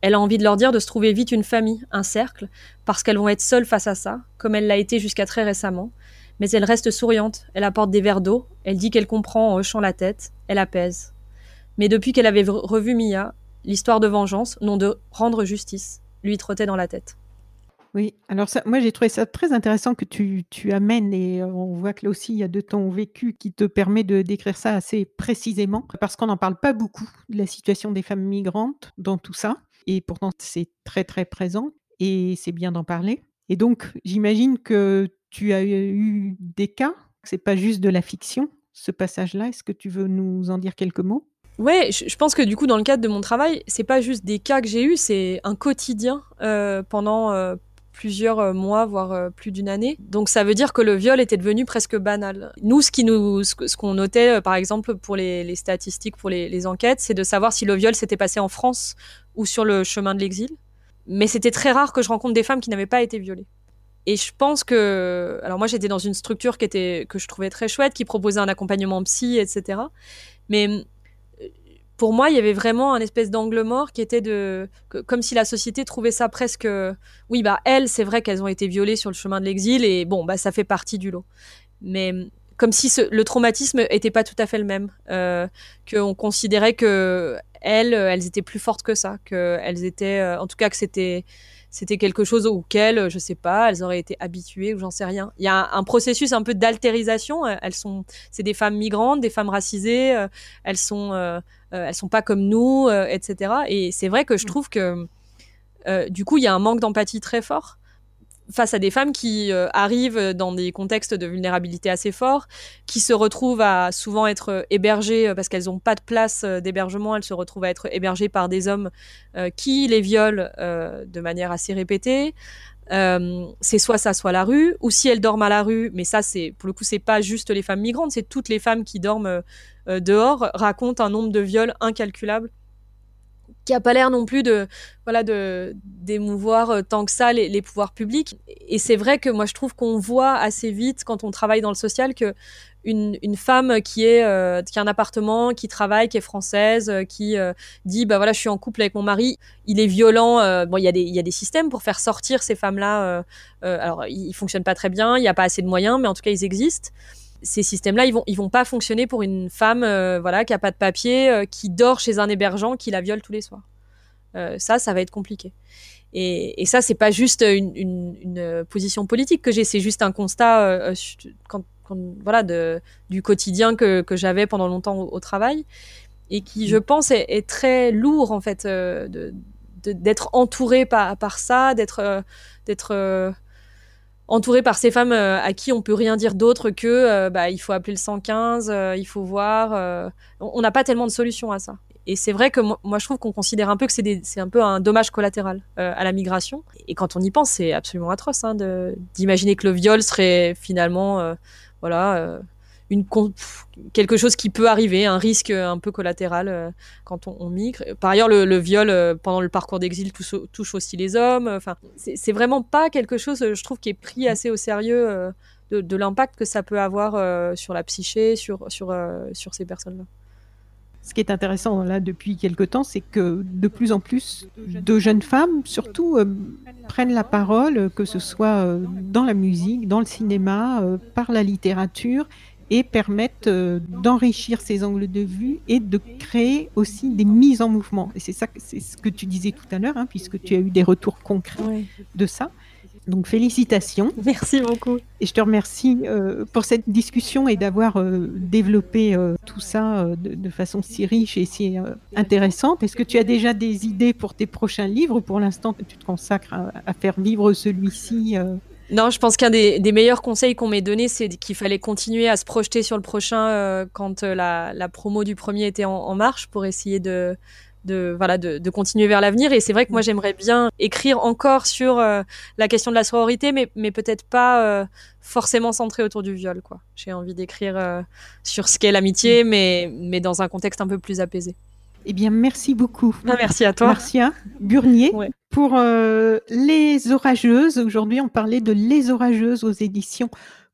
Elle a envie de leur dire de se trouver vite une famille, un cercle, parce qu'elles vont être seules face à ça, comme elle l'a été jusqu'à très récemment. Mais elle reste souriante, elle apporte des verres d'eau, elle dit qu'elle comprend en hochant la tête, elle apaise. Mais depuis qu'elle avait revu Mia, l'histoire de vengeance, non de rendre justice, lui trottait dans la tête. Oui, alors moi j'ai trouvé ça très intéressant que tu, tu amènes et on voit que là aussi il y a de ton vécu qui te permet de décrire ça assez précisément parce qu'on n'en parle pas beaucoup de la situation des femmes migrantes dans tout ça et pourtant c'est très très présent et c'est bien d'en parler. Et donc j'imagine que tu as eu des cas, c'est pas juste de la fiction ce passage-là. Est-ce que tu veux nous en dire quelques mots? Ouais, je, pense que du coup, dans le cadre de mon travail, c'est pas juste des cas que j'ai eus, c'est un quotidien euh, pendant euh, plusieurs euh, mois, voire plus d'une année. Donc ça veut dire que le viol était devenu presque banal. Nous, ce ce, qu'on notait, par exemple, pour les, statistiques, pour les, les enquêtes, c'est de savoir si le viol s'était passé en France ou sur le chemin de l'exil. Mais c'était très rare que je rencontre des femmes qui n'avaient pas été violées. Et je pense que, alors moi j'étais dans une structure qui était que je trouvais très chouette, qui proposait un accompagnement psy, etc. Mais pour moi, il y avait vraiment un espèce d'angle mort qui était de, comme si la société trouvait ça presque, oui, bah elles, c'est vrai qu'elles ont été violées sur le chemin de l'exil et bon, bah ça fait partie du lot. Mais comme si le traumatisme était pas tout à fait le même, euh, qu'on considérait que elles, elles étaient plus fortes que ça, que elles étaient, euh, en tout cas que c'était c'était quelque chose auquel, je sais pas, elles auraient été habituées ou j'en sais rien. Il y a un, processus un peu d'altérisation. Elles sont, c'est des femmes migrantes, des femmes racisées. Euh, elles sont, euh, euh, elles sont pas comme nous, etc. Et c'est vrai que je mm. trouve que du coup, il y a un manque d'empathie très fort face à des femmes qui euh, arrivent dans des contextes de vulnérabilité assez forts, qui se retrouvent à souvent être euh, hébergées euh, parce qu'elles n'ont pas de place d'hébergement, elles se retrouvent à être hébergées par des hommes qui les violent de manière assez répétée. c'est soit ça, soit la rue, ou si elles dorment à la rue, mais ça, c'est pour le coup, c'est pas juste les femmes migrantes, c'est toutes les femmes qui dorment dehors racontent un nombre de viols incalculable qui a pas l'air non plus de voilà de d'émouvoir euh, tant que ça les, pouvoirs publics. Et c'est vrai que moi je trouve qu'on voit assez vite quand on travaille dans le social que une, une femme qui est euh, qui a un appartement, qui travaille, qui est française, euh, qui dit bah voilà je suis en couple avec mon mari, il est violent. bon il y a des il y a des systèmes pour faire sortir ces femmes là. alors ils, ils fonctionnent pas très bien, il n'y a pas assez de moyens, mais en tout cas ils existent ces systèmes-là, ils vont, ils vont pas fonctionner pour une femme, euh, voilà, qui a pas de papier, euh, qui dort chez un hébergeant, qui la viole tous les soirs. Euh, ça, ça va être compliqué. Et, et ça, c'est pas juste une, position politique que j'ai, c'est juste un constat, voilà, du quotidien que, j'avais pendant longtemps au, travail, et qui, je pense, est, très lourd en fait, d'être entouré par, par ça, d'être, d'être entouré par ces femmes euh, à qui on peut rien dire d'autre que euh, bah, il faut appeler le 115, euh, il faut voir. on n'a pas tellement de solutions à ça. Et c'est vrai que moi, je trouve qu'on considère un peu que c'est un peu un dommage collatéral à la migration. Et quand on y pense, c'est absolument atroce hein, d'imaginer que le viol serait finalement, voilà une quelque chose qui peut arriver, un risque un peu collatéral euh, quand on, migre. Par ailleurs, le, viol euh, pendant le parcours d'exil touche, aussi les hommes. Enfin, c'est vraiment pas quelque chose, je trouve, qui est pris assez au sérieux euh, de, l'impact que ça peut avoir sur la psyché, sur, sur, sur ces personnes-là. Ce qui est intéressant là depuis quelque temps, c'est que de plus en plus de jeunes femmes, surtout, prennent la parole, que ce soit dans la musique, dans le cinéma, par la littérature, et permettent euh, d'enrichir ces angles de vue et de créer aussi des mises en mouvement. Et c'est ça, c'est ce que tu disais tout à l'heure, hein, puisque tu as eu des retours concrets de ça. Donc félicitations. Merci beaucoup. Et je te remercie euh, pour cette discussion et d'avoir euh, développé tout ça de, façon si riche et si intéressante. Est-ce que tu as déjà des idées pour tes prochains livres? Pour l'instant, tu te consacres à faire vivre celui-ci non, je pense qu'un des, meilleurs conseils qu'on m'ait donné, c'est qu'il fallait continuer à se projeter sur le prochain euh, quand euh, la, promo du premier était en, marche pour essayer de, de voilà de, continuer vers l'avenir. Et c'est vrai que moi j'aimerais bien écrire encore sur euh, la question de la sororité, mais, mais peut-être pas forcément centré autour du viol. quoi. J'ai envie d'écrire sur ce qu'est l'amitié, mais, mais dans un contexte un peu plus apaisé. Eh bien, merci beaucoup. Ah, merci à toi. Marcia Burnier. Pour euh, Les Orageuses, aujourd'hui on parlait de Les Orageuses aux éditions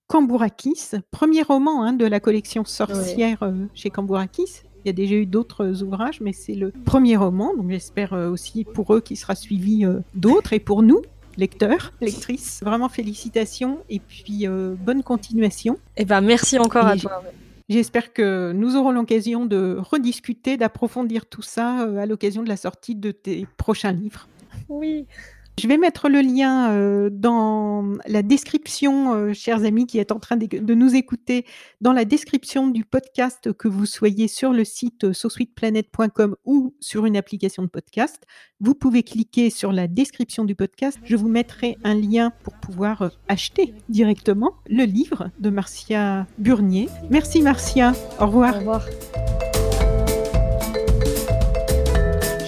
Cambourakis, premier roman hein, de la collection Sorcière euh, chez Cambourakis. Il y a déjà eu d'autres ouvrages, mais c'est le premier roman, donc j'espère euh, aussi pour eux qu'il sera suivi d'autres et pour nous, lecteurs, lectrices. Vraiment félicitations et puis bonne continuation. Eh ben merci encore à toi. J'espère que nous aurons l'occasion de rediscuter, d'approfondir tout ça à l'occasion de la sortie de tes prochains livres. Oui. Je vais mettre le lien euh, dans la description, euh, chers amis qui êtes en train de, nous écouter, dans la description du podcast, que vous soyez sur le site sosweetplanet.com ou sur une application de podcast. Vous pouvez cliquer sur la description du podcast. Je vous mettrai un lien pour pouvoir euh, acheter directement le livre de Marcia Burnier. Merci Marcia. Au revoir. Au revoir.